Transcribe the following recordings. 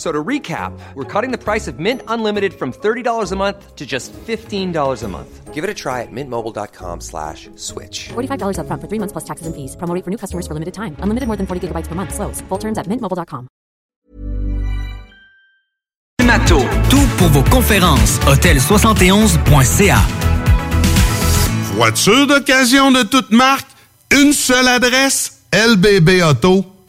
So to recap, we're cutting the price of Mint Unlimited from $30 a month to just $15 a month. Give it a try at mintmobile.com slash switch. $45 upfront for three months plus taxes and fees. Promo rate for new customers for limited time. Unlimited more than 40 gigabytes per month. Slows. Full terms at mintmobile.com. Mato, tout pour vos conférences. Hôtel71.ca. Voiture d'occasion de toute marque, une seule adresse, lbbauto.com.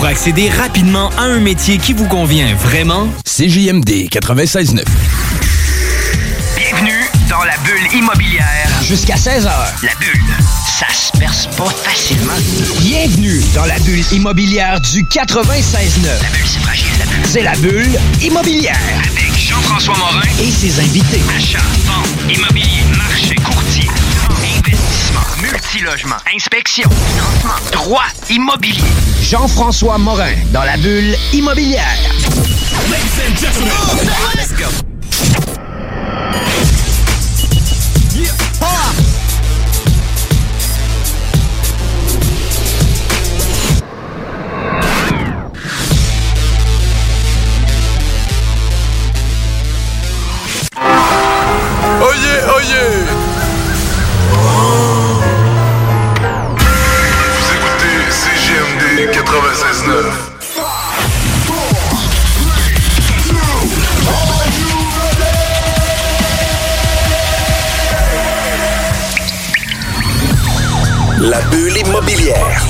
Pour accéder rapidement à un métier qui vous convient vraiment, CJMD 96.9. Bienvenue dans la bulle immobilière. Jusqu'à 16h. La bulle, ça se perce pas facilement. Bienvenue dans la bulle immobilière du 96.9. La bulle, c'est fragile, la bulle. C'est la bulle immobilière. Avec Jean-François Morin. Et ses invités. Achat, vente, immobilier, marché, courtier, investissement, multilogement, inspection, financement, droit, immobilier. Jean-François Morin dans la bulle immobilière. Oyez, La bulle immobilière.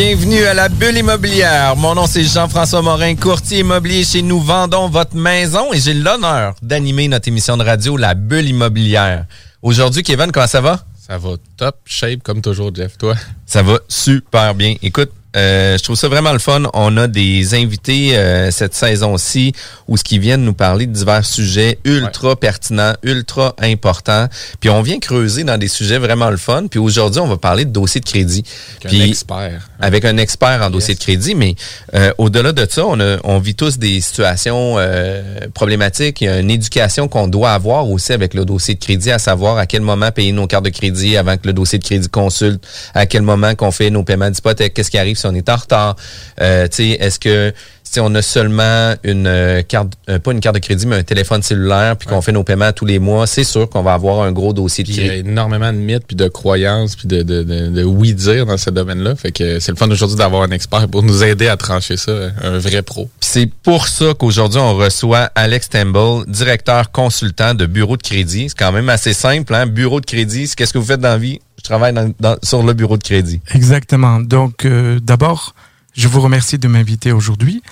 Bienvenue à la bulle immobilière. Mon nom c'est Jean-François Morin, courtier immobilier chez Nous Vendons Votre Maison et j'ai l'honneur d'animer notre émission de radio La bulle immobilière. Aujourd'hui, Kevin, comment ça va? Ça va top shape comme toujours, Jeff. Toi? Ça va super bien. Écoute, euh, je trouve ça vraiment le fun. On a des invités euh, cette saison-ci où ce qui viennent nous parler de divers sujets ultra pertinents, ultra importants. Puis on vient creuser dans des sujets vraiment le fun. Puis aujourd'hui, on va parler de dossier de crédit. Avec Puis un expert. avec un expert en dossier de crédit, mais euh, au-delà de ça, on, a- on vit tous des situations euh, problématiques. Il y a une éducation qu'on doit avoir aussi avec le dossier de crédit, à savoir à quel moment payer nos cartes de crédit avant que le dossier de crédit consulte, à quel moment qu'on fait nos paiements d'hypothèque, qu'est-ce qui arrive si on est en retard. Euh, tu sais, est-ce que si on a seulement une euh, carte, euh, pas une carte de crédit, mais un téléphone cellulaire, puis qu'on fait nos paiements tous les mois, c'est sûr qu'on va avoir un gros dossier de il y a énormément de mythes, puis de croyances, puis de, de, de, de oui-dire dans ce domaine-là. Fait que c'est le fun aujourd'hui d'avoir un expert pour nous aider à trancher ça, un vrai pro. C'est pour ça qu'aujourd'hui, on reçoit Alex Temple, directeur consultant de bureau de crédit. C'est quand même assez simple, hein? Bureau de crédit, qu'est-ce que vous faites dans la vie? Travaille dans- dans- sur le bureau de crédit. Exactement. Donc, euh, d'abord, je vous remercie de m'inviter aujourd'hui.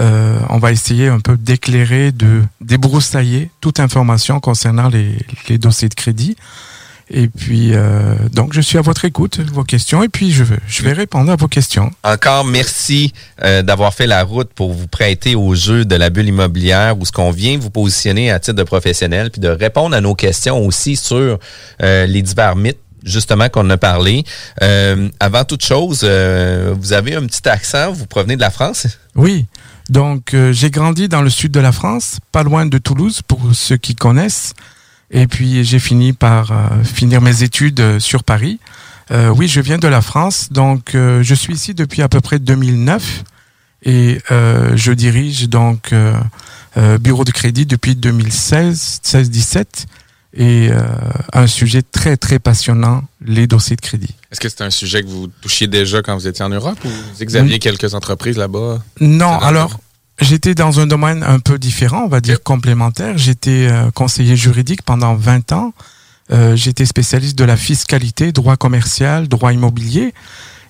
Euh, on va essayer un peu d'éclairer, de débroussailler toute information concernant les, les dossiers de crédit. Et puis, euh, donc, je suis à votre écoute, vos questions, et puis je, je vais répondre à vos questions. Encore merci euh, d'avoir fait la route pour vous prêter au jeu de la bulle immobilière où ce qu'on vient vous positionner à titre de professionnel, puis de répondre à nos questions aussi sur euh, les divers mythes justement qu'on a parlé. Euh, avant toute chose, euh, vous avez un petit accent, vous provenez de la France? Oui. Donc, euh, j'ai grandi dans le sud de la France, pas loin de Toulouse, pour ceux qui connaissent. Et puis, j'ai fini par euh, finir mes études euh, sur Paris. Euh, oui, je viens de la France, donc je suis ici depuis à peu près 2009 et je dirige donc bureau de crédit depuis 2016, 16-17 et euh, un sujet très très passionnant, les dossiers de crédit. Est-ce que c'est un sujet que vous touchiez déjà quand vous étiez en Europe ou vous aviez quelques entreprises là-bas? Non, alors j'étais dans un domaine un peu différent, on va dire complémentaire. J'étais euh, conseiller juridique pendant 20 ans. Euh, j'étais spécialiste de la fiscalité, droit commercial, droit immobilier.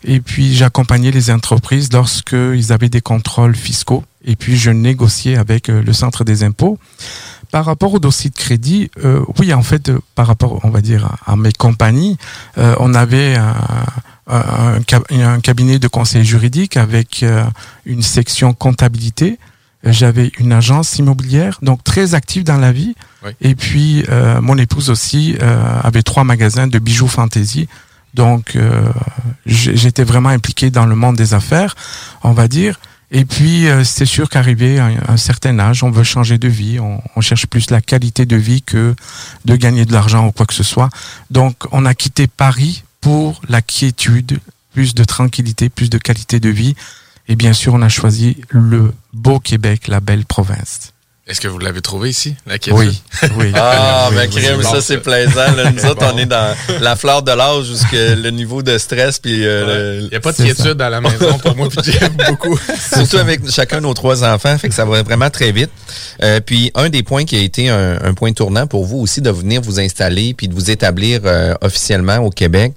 Et puis j'accompagnais les entreprises lorsqu'ils avaient des contrôles fiscaux. Et puis je négociais avec euh, le centre des impôts. Par rapport au dossier de crédit, euh, oui, en fait, euh, par rapport, on va dire, à, à mes compagnies, euh, on avait un, un, un cab- un cabinet de conseil juridique avec euh, une section comptabilité. J'avais une agence immobilière, donc très active dans la vie. Oui. Et puis, euh, mon épouse aussi euh, avait trois magasins de bijoux fantaisie. Donc, euh, j'étais vraiment impliqué dans le monde des affaires, on va dire. Et puis, euh, c'est sûr qu'arrivé à un, certain âge, on veut changer de vie, on, on cherche plus la qualité de vie que de gagner de l'argent ou quoi que ce soit. Donc, on a quitté Paris pour la quiétude, plus de tranquillité, plus de qualité de vie. Et bien sûr, on a choisi le beau Québec, la belle province. Est-ce que vous l'avez trouvé ici, la question? Oui, oui. Ah, Oui, ben oui, crème, ça c'est plaisant. là. Nous autres, on est dans la fleur de l'âge jusque le niveau de stress puis euh, Il n'y a pas de quiétude à la maison pour moi, puis j'aime beaucoup. Surtout avec chacun nos trois enfants, fait que ça va vraiment très vite. Euh, puis un des points qui a été un, un point tournant pour vous aussi de venir vous installer puis de vous établir euh, officiellement au Québec.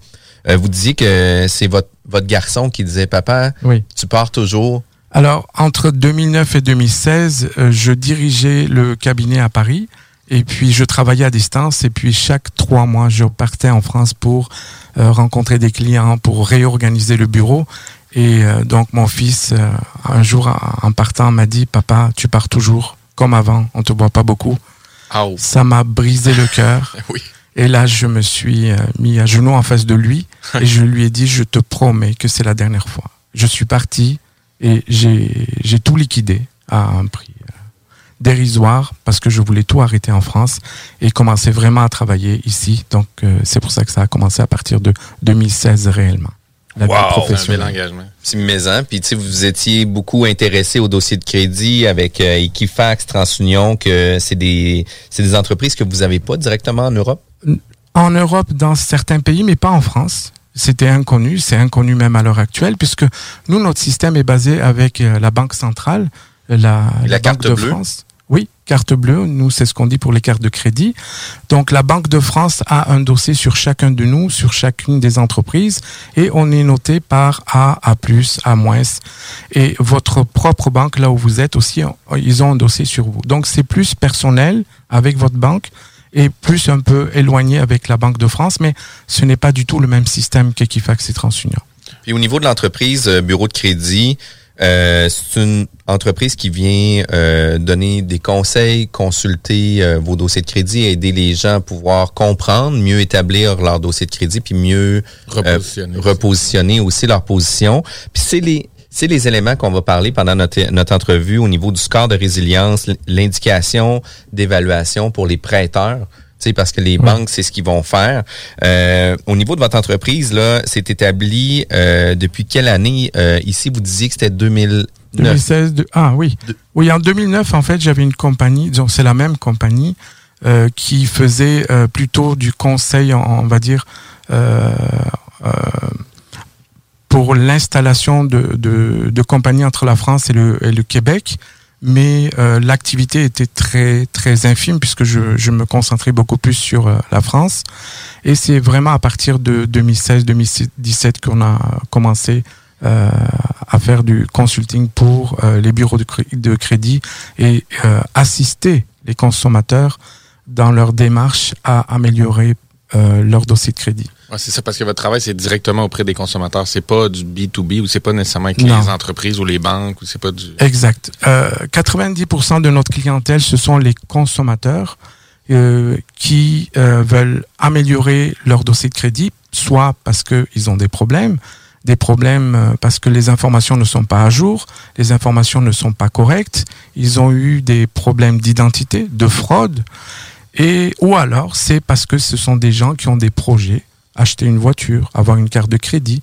Euh, vous disiez que c'est votre votre garçon qui disait papa, Oui. tu pars toujours. Alors, entre 2009 et 2016, euh, je dirigeais le cabinet à Paris et puis je travaillais à distance et puis chaque trois mois, je partais en France pour euh, rencontrer des clients, pour réorganiser le bureau. Et euh, donc, mon fils, euh, un jour, en partant, m'a dit, papa, tu pars toujours comme avant, on te voit pas beaucoup. Oh. Ça m'a brisé le cœur. oui. Et là, je me suis euh, mis à genoux en face de lui et je lui ai dit, je te promets que c'est la dernière fois. Je suis parti et j'ai tout liquidé à un prix euh, dérisoire parce que je voulais tout arrêter en France et commencer vraiment à travailler ici. Donc, euh, c'est pour ça que ça a commencé à partir de 2016 réellement. La Wow, C'est un bel professionnelle. engagement. Petit maison, puis tu sais, vous étiez beaucoup intéressé au dossier de crédit avec euh, Equifax, TransUnion, que c'est des c'est des entreprises que vous avez pas directement en Europe? En Europe, dans certains pays, mais pas en France. C'était inconnu, c'est inconnu même à l'heure actuelle, puisque nous, notre système est basé avec euh, la Banque centrale, euh, la, La Banque carte de bleue. France. Oui, carte bleue, nous, c'est ce qu'on dit pour les cartes de crédit. Donc, la Banque de France a un dossier sur chacun de nous, sur chacune des entreprises, et on est noté par A, A+, A-. Et votre propre banque, là où vous êtes aussi, ils ont un dossier sur vous. Donc, c'est plus personnel avec votre banque et plus un peu éloigné avec la Banque de France, mais ce n'est pas du tout le même système qu'Equifax et TransUnion. Puis au niveau de l'entreprise euh, Bureau de crédit, euh, c'est une entreprise qui vient euh, donner des conseils, consulter euh, vos dossiers de crédit, aider les gens à pouvoir comprendre, mieux établir leur dossier de crédit, puis mieux euh, Repositionner. repositionner aussi leur position. Puis c'est les c'est les éléments qu'on va parler pendant notre, notre entrevue au niveau du score de résilience, l'indication d'évaluation pour les prêteurs. Parce que les banques, c'est ce qu'ils vont faire. Euh, au niveau de votre entreprise, là, c'est établi euh, depuis quelle année? Euh, ici, vous disiez que c'était 2009. 2016, de- ah oui. Oui, en 2009, en fait, j'avais une compagnie, disons, c'est la même compagnie, euh, qui faisait euh, plutôt du conseil, on, on va dire, euh, euh, pour l'installation de, de, de compagnies entre la France et le, et le Québec. Mais euh, l'activité était très très infime puisque je, je me concentrais beaucoup plus sur euh, la France. Et c'est vraiment à partir de 2016-2017 qu'on a commencé euh, à faire du consulting pour euh, les bureaux de, de crédit et euh, assister les consommateurs dans leur démarche à améliorer leur dossier de crédit. Ouais, c'est ça, parce que votre travail, c'est directement auprès des consommateurs. C'est pas du B2B ou c'est pas nécessairement avec Non. les entreprises ou les banques ou c'est pas du. Exact. Euh, 90% de notre clientèle, ce sont les consommateurs euh, qui euh, veulent améliorer leur dossier de crédit, soit parce qu'ils ont des problèmes, des problèmes euh, parce que les informations ne sont pas à jour, les informations ne sont pas correctes, ils ont eu des problèmes d'identité, de fraude, et ou alors c'est parce que ce sont des gens qui ont des projets, acheter une voiture, avoir une carte de crédit,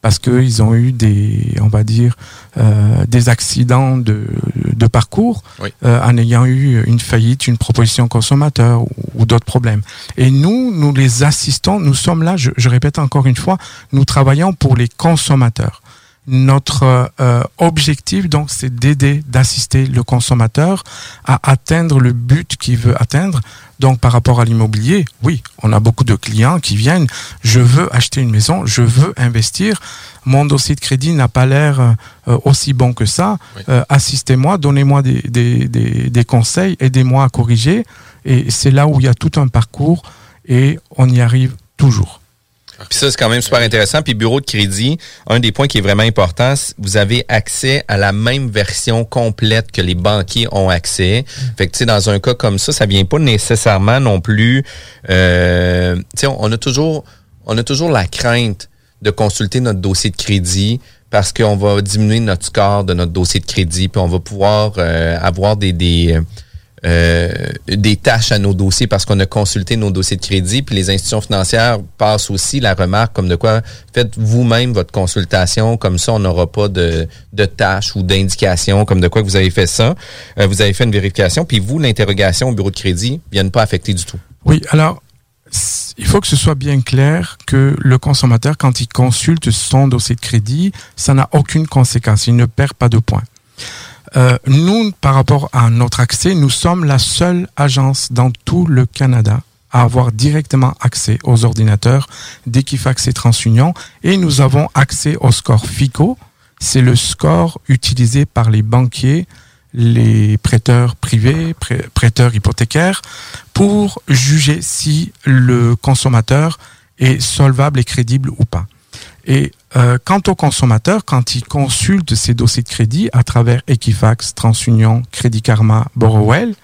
parce qu'ils ont eu des, on va dire, euh, des accidents de, de parcours Oui. euh, en ayant eu une faillite, une proposition consommateur ou, ou d'autres problèmes. Et nous, nous les assistons, nous sommes là, je, je répète encore une fois, nous travaillons pour les consommateurs. Notre euh, objectif, donc, c'est d'aider, d'assister le consommateur à atteindre le but qu'il veut atteindre. Donc, par rapport à l'immobilier, oui, on a beaucoup de clients qui viennent. Je veux acheter une maison, je veux investir. Mon dossier de crédit n'a pas l'air euh, aussi bon que ça. Euh, Assistez-moi, donnez-moi des, des, des, des conseils, aidez-moi à corriger. Et c'est là où il y a tout un parcours et on y arrive toujours. Puis ça, c'est quand même super intéressant. Puis bureau de crédit, un des points qui est vraiment important, vous avez accès à la même version complète que les banquiers ont accès. Fait que, tu sais, dans un cas comme ça, ça vient pas nécessairement non plus... Euh, tu sais, on, a toujours on a toujours la crainte de consulter notre dossier de crédit parce qu'on va diminuer notre score de notre dossier de crédit, puis on va pouvoir euh, avoir des... des euh, des tâches à nos dossiers parce qu'on a consulté nos dossiers de crédit. Puis les institutions financières passent aussi la remarque comme de quoi faites vous-même votre consultation, comme ça on n'aura pas de, de tâches ou d'indications comme de quoi que vous avez fait ça. Euh, vous avez fait une vérification, puis vous, l'interrogation au bureau de crédit viennent pas affecter du tout. Oui, alors il faut que ce soit bien clair que le consommateur, quand il consulte son dossier de crédit, ça n'a aucune conséquence, il ne perd pas de points. Euh, nous, par rapport à notre accès, nous sommes la seule agence dans tout le Canada à avoir directement accès aux ordinateurs d'Equifax et TransUnion et nous avons accès au score FICO. C'est le score utilisé par les banquiers, les prêteurs privés, prê- prêteurs hypothécaires pour juger si le consommateur est solvable et crédible ou pas. Et euh, quant au consommateur, quand il consulte ses dossiers de crédit à travers Equifax, TransUnion, Crédit Karma, Borrowell,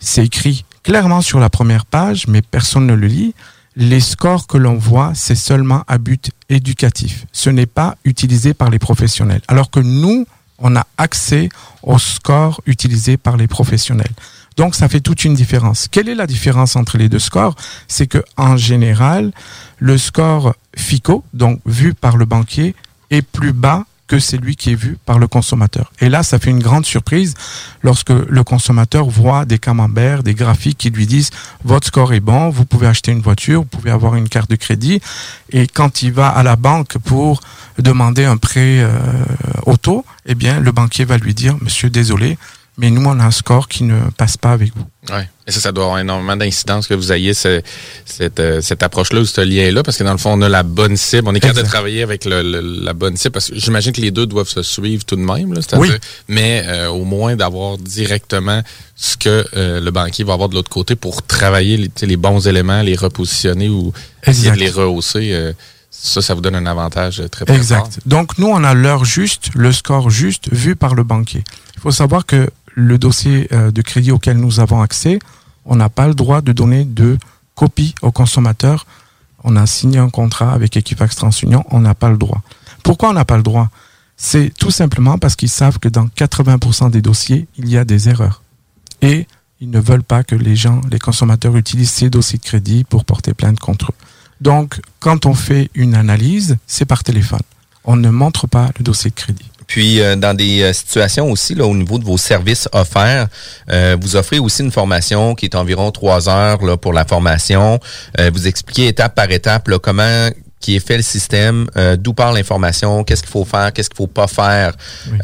c'est écrit clairement sur la première page, mais personne ne le lit. Les scores que l'on voit, c'est seulement à but éducatif. Ce n'est pas utilisé par les professionnels. Alors que nous, on a accès aux scores utilisés par les professionnels. Donc, ça fait toute une différence. Quelle est la différence entre les deux scores? C'est que, en général, le score FICO, donc vu par le banquier, est plus bas que celui qui est vu par le consommateur. Et là, ça fait une grande surprise lorsque le consommateur voit des camemberts, des graphiques qui lui disent votre score est bon, vous pouvez acheter une voiture, vous pouvez avoir une carte de crédit. Et quand il va à la banque pour demander un prêt euh, auto, eh bien, le banquier va lui dire monsieur, désolé, mais nous, on a un score qui ne passe pas avec vous. Ouais. Et ça, ça doit avoir énormément d'incidence que vous ayez ce- cette, euh, cette approche-là ou ce lien-là, parce que dans le fond, on a la bonne cible. On est capable de travailler avec le- le- la bonne cible, parce que j'imagine que les deux doivent se suivre tout de même, là, Oui. mais euh, au moins d'avoir directement ce que euh, le banquier va avoir de l'autre côté pour travailler les, bons éléments, les repositionner ou essayer de Exact. les rehausser. euh, ça, ça vous donne un avantage très, fort. Exact. Donc nous, on a l'heure juste, le score juste vu par le banquier. Il faut savoir que le dossier euh, de crédit auquel nous avons accès, on n'a pas le droit de donner de copie au consommateur. On a signé un contrat avec Equifax TransUnion, on n'a pas le droit. Pourquoi on n'a pas le droit? C'est tout simplement parce qu'ils savent que dans 80% des dossiers, il y a des erreurs. Et ils ne veulent pas que les gens, les consommateurs utilisent ces dossiers de crédit pour porter plainte contre eux. Donc, quand on fait une analyse, c'est par téléphone. On ne montre pas le dossier de crédit. Puis euh, dans des euh, situations aussi, là, au niveau de vos services offerts, euh, vous offrez aussi une formation qui est environ trois heures là, pour la formation. Vous expliquez étape par étape là, comment qui est fait le système, euh, d'où part l'information, qu'est-ce qu'il faut faire, qu'est-ce qu'il faut pas faire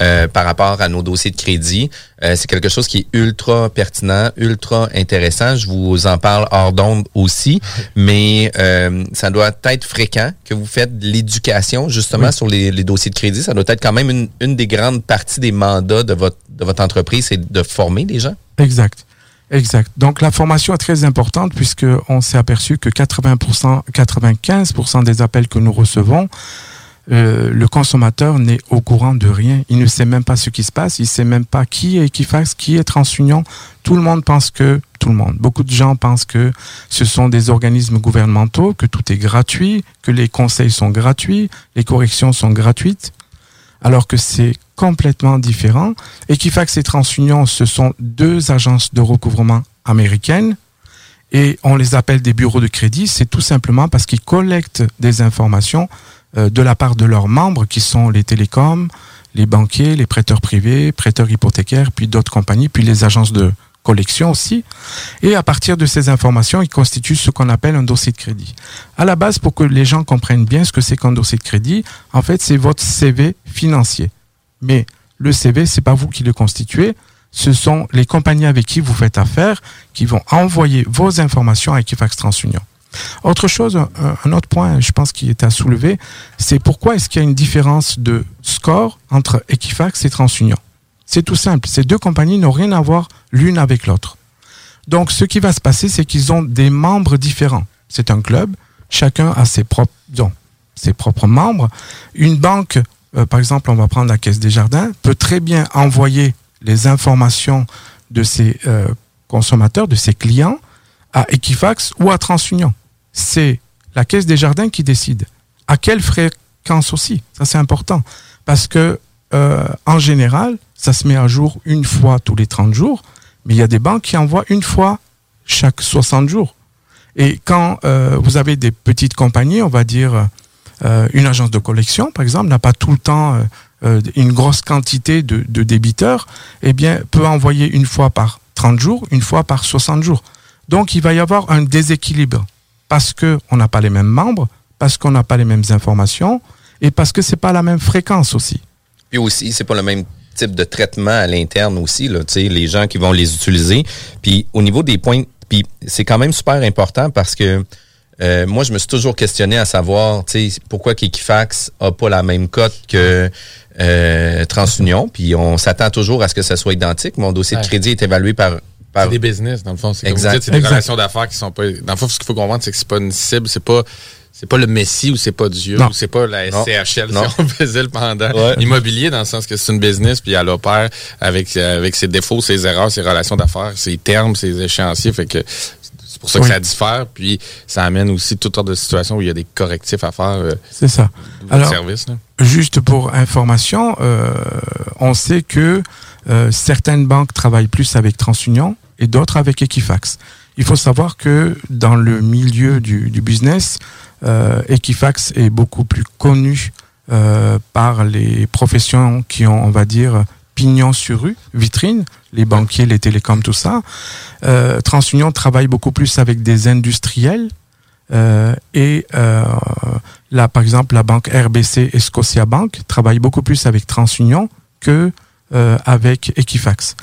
euh, par rapport à nos dossiers de crédit. Euh, c'est quelque chose qui est ultra pertinent, ultra intéressant. Je vous en parle hors d'onde aussi, mais euh, ça doit être fréquent que vous faites de l'éducation justement Oui. sur les, les dossiers de crédit. Ça doit être quand même une, une des grandes parties des mandats de votre, de votre entreprise, c'est de former les gens. Exact. Exact. Donc la formation est très importante puisque on s'est aperçu que 80%, 95% des appels que nous recevons, euh, le consommateur n'est au courant de rien. Il ne sait même pas ce qui se passe. Il ne sait même pas qui est Equifax, qui est TransUnion. Tout le monde pense que, tout le monde, beaucoup de gens pensent que ce sont des organismes gouvernementaux, que tout est gratuit, que les conseils sont gratuits, les corrections sont gratuites, alors que c'est complètement différent. Equifax et TransUnion, ce sont deux agences de recouvrement américaines et on les appelle des bureaux de crédit. C'est tout simplement parce qu'ils collectent des informations euh, de la part de leurs membres qui sont les télécoms, les banquiers, les prêteurs privés, prêteurs hypothécaires, puis d'autres compagnies, puis les agences de collection aussi. Et à partir de ces informations, ils constituent ce qu'on appelle un dossier de crédit. À la base, pour que les gens comprennent bien ce que c'est qu'un dossier de crédit, en fait, c'est votre CV financier. Mais le CV, c'est pas vous qui le constituez, ce sont les compagnies avec qui vous faites affaire qui vont envoyer vos informations à Equifax TransUnion. Autre chose, un autre point, je pense, qui est à soulever, c'est pourquoi est-ce qu'il y a une différence de score entre Equifax et TransUnion? C'est tout simple. Ces deux compagnies n'ont rien à voir l'une avec l'autre. Donc, ce qui va se passer, c'est qu'ils ont des membres différents. C'est un club. Chacun a ses propres, membres. Une banque, euh, par exemple, on va prendre la Caisse des Jardins, peut très bien envoyer les informations de ses euh, consommateurs, de ses clients, à Equifax ou à TransUnion c'est la Caisse des Jardins qui décide. À quelle fréquence aussi? Ça, c'est important. Parce que, euh, en général, ça se met à jour une fois tous les 30 jours, mais il y a des banques qui envoient une fois chaque 60 jours. Et quand euh, vous avez des petites compagnies, on va dire euh, une agence de collection, par exemple, n'a pas tout le temps une grosse quantité de, de débiteurs, eh bien, peut envoyer une fois par 30 jours, une fois par 60 jours. Donc, il va y avoir un déséquilibre parce qu'on n'a pas les mêmes membres, parce qu'on n'a pas les mêmes informations et parce que c'est pas la même fréquence aussi. Puis aussi, c'est pas le même type de traitement à l'interne aussi, là, les gens qui vont les utiliser. Puis au niveau des points, puis c'est quand même super important parce que euh, moi, je me suis toujours questionné à savoir, pourquoi Kikifax a pas la même cote que euh, TransUnion. Puis on s'attend toujours à ce que ça soit identique. Mon dossier de crédit est évalué par c'est des business, dans le fond. C'est des relations d'affaires qui sont pas. Dans le fond, ce qu'il faut comprendre, c'est que c'est pas une cible, c'est pas. C'est pas le Messie ou c'est pas Dieu ou c'est pas la SCHL si on faisait le pendant. Immobilier dans le sens que c'est une business puis elle opère avec avec ses défauts, ses erreurs, ses relations d'affaires, ses termes, ses échéanciers. Fait que c'est pour ça que ça diffère puis ça amène aussi toutes sortes de situations où il y a des correctifs à faire. Euh, c'est ça. Alors service, juste pour information, euh, on sait que euh, certaines banques travaillent plus avec TransUnion et d'autres avec Equifax. Il faut savoir que dans le milieu du, business, euh, Equifax est beaucoup plus connu euh, par les professions qui ont, on va dire, pignon sur rue, vitrine, les banquiers, les télécoms, tout ça. Euh, TransUnion travaille beaucoup plus avec des industriels. et là, par exemple, la banque RBC et Scotia Bank travaillent beaucoup plus avec TransUnion que avec Equifax.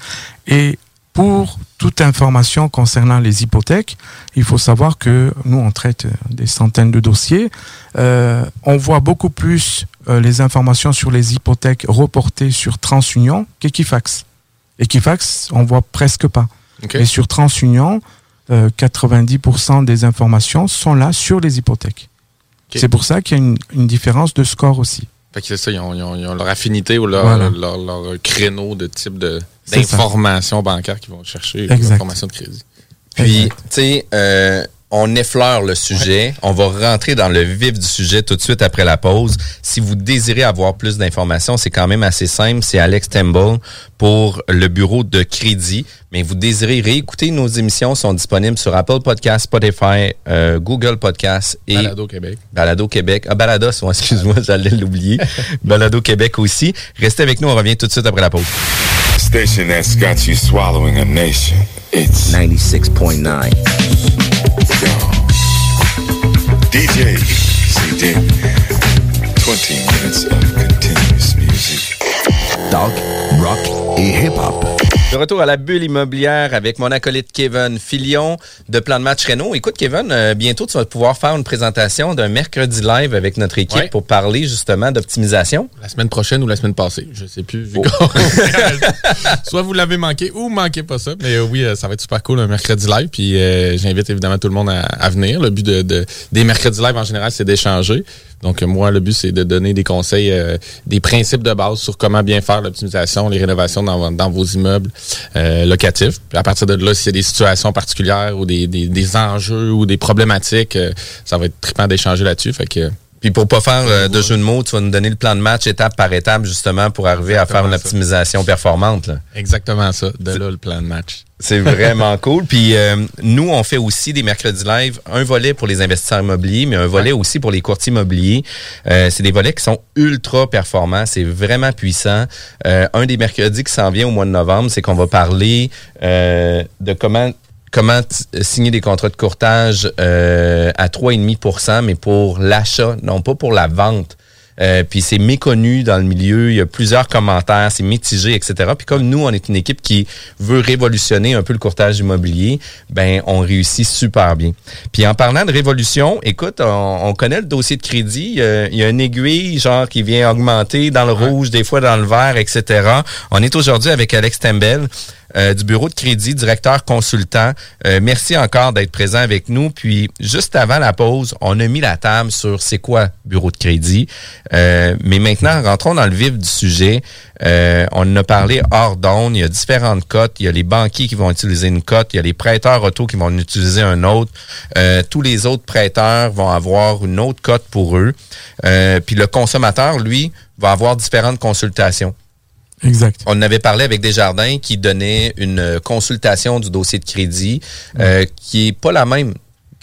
Et pour toute information concernant les hypothèques, il faut savoir que nous, on traite des centaines de dossiers. Euh, on voit beaucoup plus euh, les informations sur les hypothèques reportées sur TransUnion qu'Equifax. Equifax, on voit presque pas. Et sur TransUnion, 90% euh, des informations sont là sur les hypothèques. C'est pour ça qu'il y a une, une différence de score aussi. Fait que c'est ça, ils ont, leur affinité ou leur, leur créneau de type de d'informations bancaires qui vont chercher l'information de crédit. Puis, tu sais, euh, on effleure le sujet. On va rentrer dans le vif du sujet tout de suite après la pause. Si vous désirez avoir plus d'informations, c'est quand même assez simple. C'est Alex Temple pour le bureau de crédit. Mais vous désirez réécouter nos émissions, sont disponibles sur Apple Podcasts, Spotify, euh, Google Podcasts et Balado Québec. Balado Québec. Ah, Balados, excuse-moi, j'allais l'oublier. Balado Québec aussi. Restez avec nous, on revient tout de suite après la pause. Station that's got you swallowing a nation. It's 96.9. DJ CD. 20 minutes of continuous music. Talk, rock et hip-hop. De retour à la bulle immobilière avec mon acolyte Kevin Filion de Plan de Match Renault. Écoute, Kevin, euh, bientôt tu vas pouvoir faire une présentation d'un mercredi live avec notre équipe pour parler justement d'optimisation. La semaine prochaine ou la semaine passée, je sais plus. Oh. Soit vous l'avez manqué ou manquez pas ça. Mais euh, oui, euh, ça va être super cool un mercredi live. Puis j'invite évidemment tout le monde à, venir. Le but de, des mercredis live en général, c'est d'échanger. Donc, moi, le but, c'est de donner des conseils, euh, des principes de base sur comment bien faire l'optimisation, les rénovations dans, vos immeubles euh, locatifs. À partir de là, s'il y a des situations particulières ou des, des, des enjeux ou des problématiques, euh, ça va être trippant d'échanger là-dessus. Fait que puis pour pas faire euh, de jeu de mots, tu vas nous donner le plan de match étape par étape justement pour arriver à faire une optimisation performante. Exactement ça. De là le plan de match. C'est vraiment cool. Puis euh, nous, on fait aussi des mercredis live, un volet pour les investisseurs immobiliers, mais un volet aussi pour les courtiers immobiliers. Euh, c'est des volets qui sont ultra performants. C'est vraiment puissant. un des mercredis qui s'en vient au mois de novembre, c'est qu'on va parler de comment comment signer des contrats de courtage euh, à 3,5% mais pour l'achat, non pas pour la vente. Euh, puis c'est méconnu dans le milieu, il y a plusieurs commentaires, c'est mitigé, etc. Puis comme nous, on est une équipe qui veut révolutionner un peu le courtage immobilier, ben on réussit super bien. Puis en parlant de révolution, écoute, on, connaît le dossier de crédit, il y a une aiguille genre qui vient augmenter dans le rouge, des fois dans le vert, etc. On est aujourd'hui avec Alex Tembel. Euh, du bureau de crédit, directeur consultant. Euh, merci encore d'être présent avec nous. Puis juste avant la pause, on a mis la table sur c'est quoi bureau de crédit. Euh, mais maintenant, rentrons dans le vif du sujet. on a parlé hors d'onde. Il y a différentes cotes. Il y a les banquiers qui vont utiliser une cote. Il y a les prêteurs auto qui vont utiliser un autre. tous les autres prêteurs vont avoir une autre cote pour eux. puis le consommateur, lui, va avoir différentes consultations. Exact. On avait parlé avec Desjardins qui donnait une consultation du dossier de crédit euh, qui est pas la même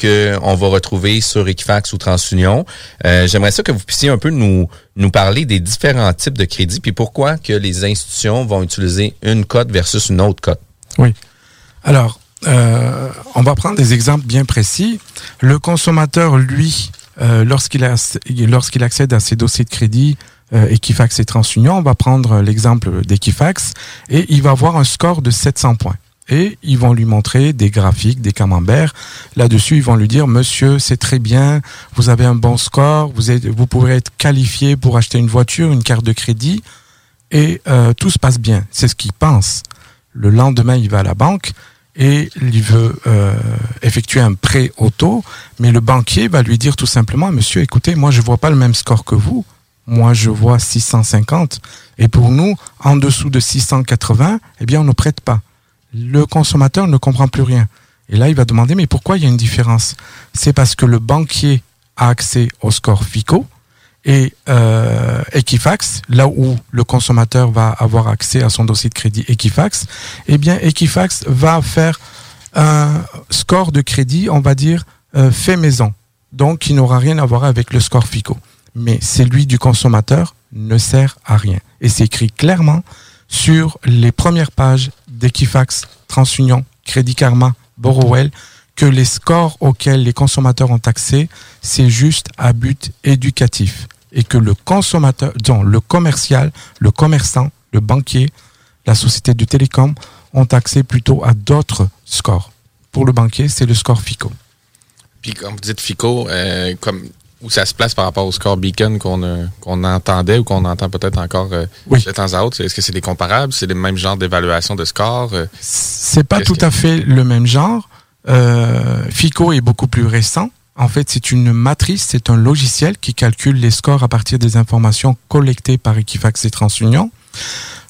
qu'on va retrouver sur Equifax ou TransUnion. Euh, J'aimerais ça que vous puissiez un peu nous, nous parler des différents types de crédits puis pourquoi que les institutions vont utiliser une cote versus une autre cote. Oui. Alors, euh, on va prendre des exemples bien précis. Le consommateur, lui, euh, lorsqu'il lorsqu'il accède à ses dossiers de crédit, Equifax et TransUnion. On va prendre l'exemple d'Equifax et il va avoir un score de 700 points. Et ils vont lui montrer des graphiques, des camemberts. Là-dessus, ils vont lui dire, monsieur, c'est très bien, vous avez un bon score, vous, êtes, vous pourrez être qualifié pour acheter une voiture, une carte de crédit, et euh, tout se passe bien. C'est ce qu'il pense. Le lendemain, il va à la banque et il veut euh, effectuer un prêt auto, mais le banquier va lui dire tout simplement, monsieur, écoutez, moi, je vois pas le même score que vous. Moi, je vois 650. Et pour nous, en dessous de 680, eh bien, on ne prête pas. Le consommateur ne comprend plus rien. Et là, il va demander, mais pourquoi il y a une différence? C'est parce que le banquier a accès au score FICO et euh, Equifax, là où le consommateur va avoir accès à son dossier de crédit Equifax, eh bien, Equifax va faire un score de crédit, on va dire, euh, fait maison. Donc, qui n'aura rien à voir avec le score FICO mais celui du consommateur ne sert à rien. Et c'est écrit clairement sur les premières pages d'Equifax, TransUnion, Crédit Karma, Borrowell, que les scores auxquels les consommateurs ont accès, c'est juste à but éducatif. Et que le consommateur, donc le commercial, le commerçant, le banquier, la société de télécom ont accès plutôt à d'autres scores. Pour le banquier, c'est le score FICO. Puis quand vous dites FICO, euh, comme où ça se place par rapport au score Beacon qu'on euh, qu'on entendait ou qu'on entend peut-être encore euh, de temps à autre? Est-ce que c'est des comparables? C'est le même genre d'évaluation de score? Euh? C'est pas tout à fait le même genre. FICO est beaucoup plus récent. En fait, c'est une matrice, c'est un logiciel qui calcule les scores à partir des informations collectées par Equifax et TransUnion.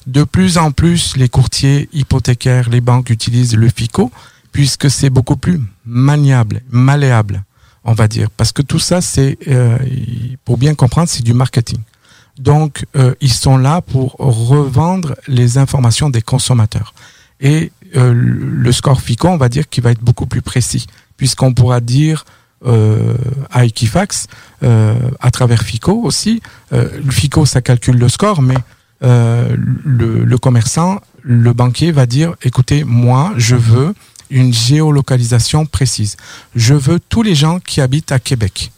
De plus en plus, les courtiers hypothécaires, les banques utilisent le FICO puisque c'est beaucoup plus maniable, malléable on va dire, parce que tout ça, c'est euh, pour bien comprendre, c'est du marketing. Donc, euh, ils sont là pour revendre les informations des consommateurs. Et euh, le score FICO, on va dire qu'il va être beaucoup plus précis, puisqu'on pourra dire à Equifax, à travers FICO aussi, le FICO, ça calcule le score, mais le, le commerçant, le banquier va dire, écoutez, moi, je veux une géolocalisation précise. Je veux tous les gens qui habitent à Québec,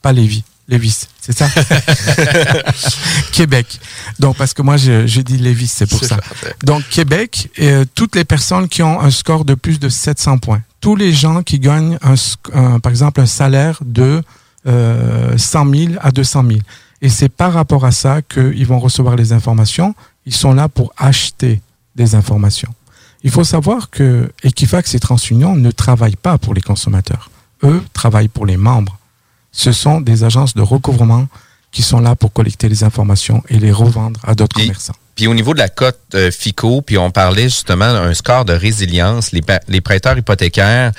pas Lévis. Lévis, c'est ça? Québec. Donc, parce que moi, je, je dis Lévis, c'est pour ça. Donc, Québec, euh, toutes les personnes qui ont un score de plus de 700 points. Tous les gens qui gagnent, un, par exemple, un salaire de euh, 100 000 à 200 000. Et c'est par rapport à ça qu'ils vont recevoir les informations. Ils sont là pour acheter des informations. Il faut savoir que Equifax et TransUnion ne travaillent pas pour les consommateurs. Eux travaillent pour les membres. Ce sont des agences de recouvrement qui sont là pour collecter les informations et les revendre à d'autres commerçants. Puis au niveau de la cote euh, FICO, puis on parlait justement d'un score de résilience. Les, les prêteurs hypothécaires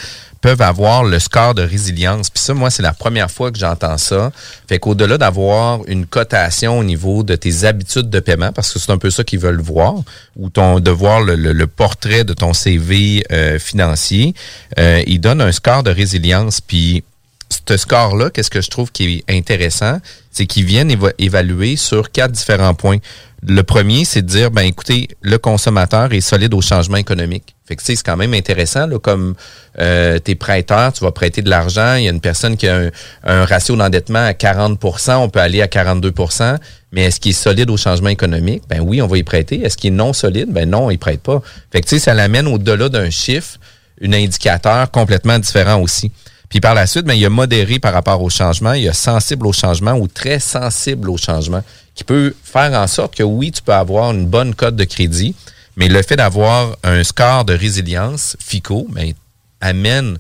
peuvent avoir le score de résilience. Puis ça, moi, c'est la première fois que j'entends ça. Fait qu'au-delà d'avoir une cotation au niveau de tes habitudes de paiement, parce que c'est un peu ça qu'ils veulent voir, ou ton, de voir le, portrait de ton CV euh, financier, euh, ils donnent un score de résilience. Puis ce score-là, qu'est-ce que je trouve qui est intéressant, c'est qu'ils viennent évaluer sur quatre différents points. Le premier, c'est de dire, ben écoutez, le consommateur est solide au changement économique. Fait que c'est quand même intéressant, là, comme euh, tes prêteurs, tu vas prêter de l'argent, il y a une personne qui a un, ratio d'endettement à 40% on peut aller à 42% mais est-ce qu'il est solide au changement économique? Ben oui, on va y prêter. Est-ce qu'il est non solide? Ben non, il prête pas. Fait que ça l'amène au-delà d'un chiffre, un indicateur complètement différent aussi. Puis par la suite, ben, il y a modéré par rapport au changement, il y a sensible au changement ou très sensible au changement, qui peut faire en sorte que oui, tu peux avoir une bonne cote de crédit, mais le fait d'avoir un score de résilience FICO ben, amène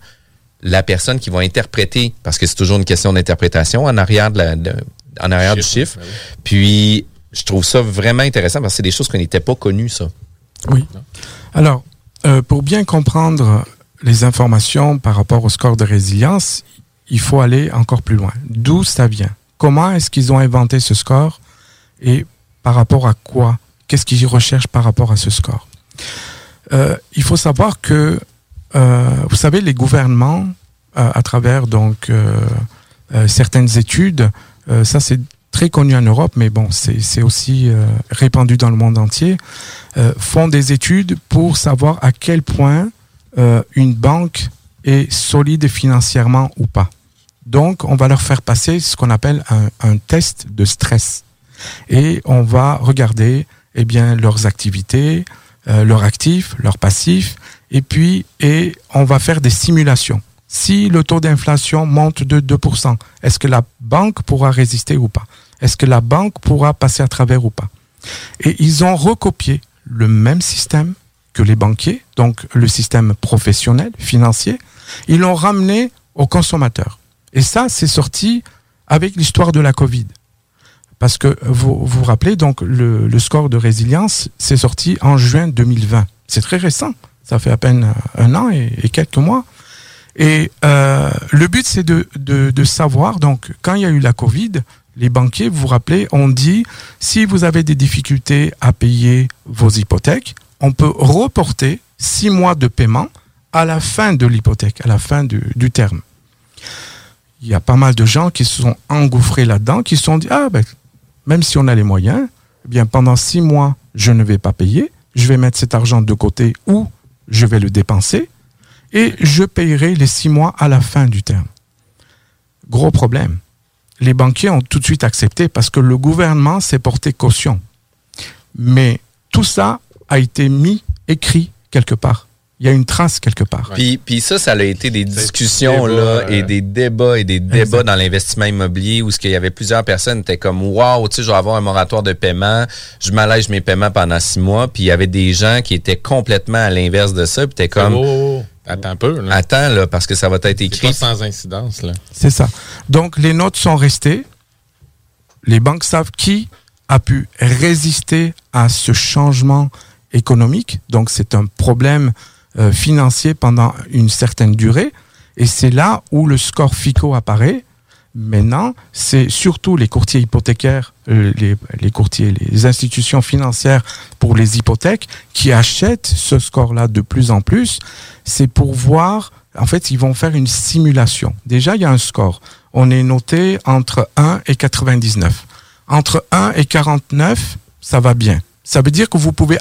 la personne qui va interpréter, parce que c'est toujours une question d'interprétation en arrière de la, en arrière du chiffre. Puis je trouve ça vraiment intéressant parce que c'est des choses qu'on n'était pas connues, ça. Oui. Alors, euh, pour bien comprendre les informations par rapport au score de résilience, il faut aller encore plus loin. D'où ça vient? Comment est-ce qu'ils ont inventé ce score? Et par rapport à quoi? Qu'est-ce qu'ils recherchent par rapport à ce score? Euh, Il faut savoir que, euh, vous savez, les gouvernements, euh, à travers donc certaines études, ça c'est très connu en Europe, mais bon, c'est aussi répandu dans le monde entier, font des études pour savoir à quel point euh, une banque est solide financièrement ou pas. Donc, on va leur faire passer ce qu'on appelle un, test de stress. Et on va regarder eh bien, leurs activités, euh, leurs actifs, leurs passifs, et puis et on va faire des simulations. Si le taux d'inflation monte de 2%, est-ce que la banque pourra résister ou pas? Est-ce que la banque pourra passer à travers ou pas? Et ils ont recopié le même système que les banquiers, donc le système professionnel, financier, ils l'ont ramené aux consommateurs. Et ça, c'est sorti avec l'histoire de la Covid. Parce que vous vous, rappelez, donc le, score de résilience, c'est sorti en juin 2020. C'est très récent. Ça fait à peine un an et, quelques mois. Et euh, le but, c'est de, de, de, savoir, donc, quand il y a eu la Covid, les banquiers, vous vous rappelez, ont dit, si vous avez des difficultés à payer vos hypothèques, on peut reporter six mois de paiement à la fin de l'hypothèque, à la fin du, terme. Il y a pas mal de gens qui se sont engouffrés là-dedans, qui se sont dit, ah ben, même si on a les moyens, eh bien pendant six mois, je ne vais pas payer, je vais mettre cet argent de côté ou je vais le dépenser et je payerai les six mois à la fin du terme. Gros problème. Les banquiers ont tout de suite accepté parce que le gouvernement s'est porté caution. Mais tout ça a été mis, écrit quelque part. Il y a une trace quelque part. Puis, puis ça, ça a été des discussions là, et des débats et des débats dans l'investissement immobilier où ce qu'il y avait plusieurs personnes étaient comme Waouh, tu sais, je vais avoir un moratoire de paiement, je m'allège mes paiements pendant six mois. Puis il y avait des gens qui étaient complètement à l'inverse de ça. Puis t'es comme oh, oh, oh. Attends un peu. Là. Attends, là, parce que ça va être écrit. Pas sans incidence, là. C'est ça. Donc, les notes sont restées. Les banques savent qui a pu résister à ce changement économique, donc c'est un problème euh, financier pendant une certaine durée, et c'est là où le score FICO apparaît. Maintenant, c'est surtout les courtiers hypothécaires, euh, les, les, courtiers, les institutions financières pour les hypothèques qui achètent ce score-là de plus en plus. C'est pour voir, en fait, ils vont faire une simulation. Déjà, il y a un score. On est noté entre 1 et 99. Entre 1 et 49, ça va bien. Ça veut dire que vous pouvez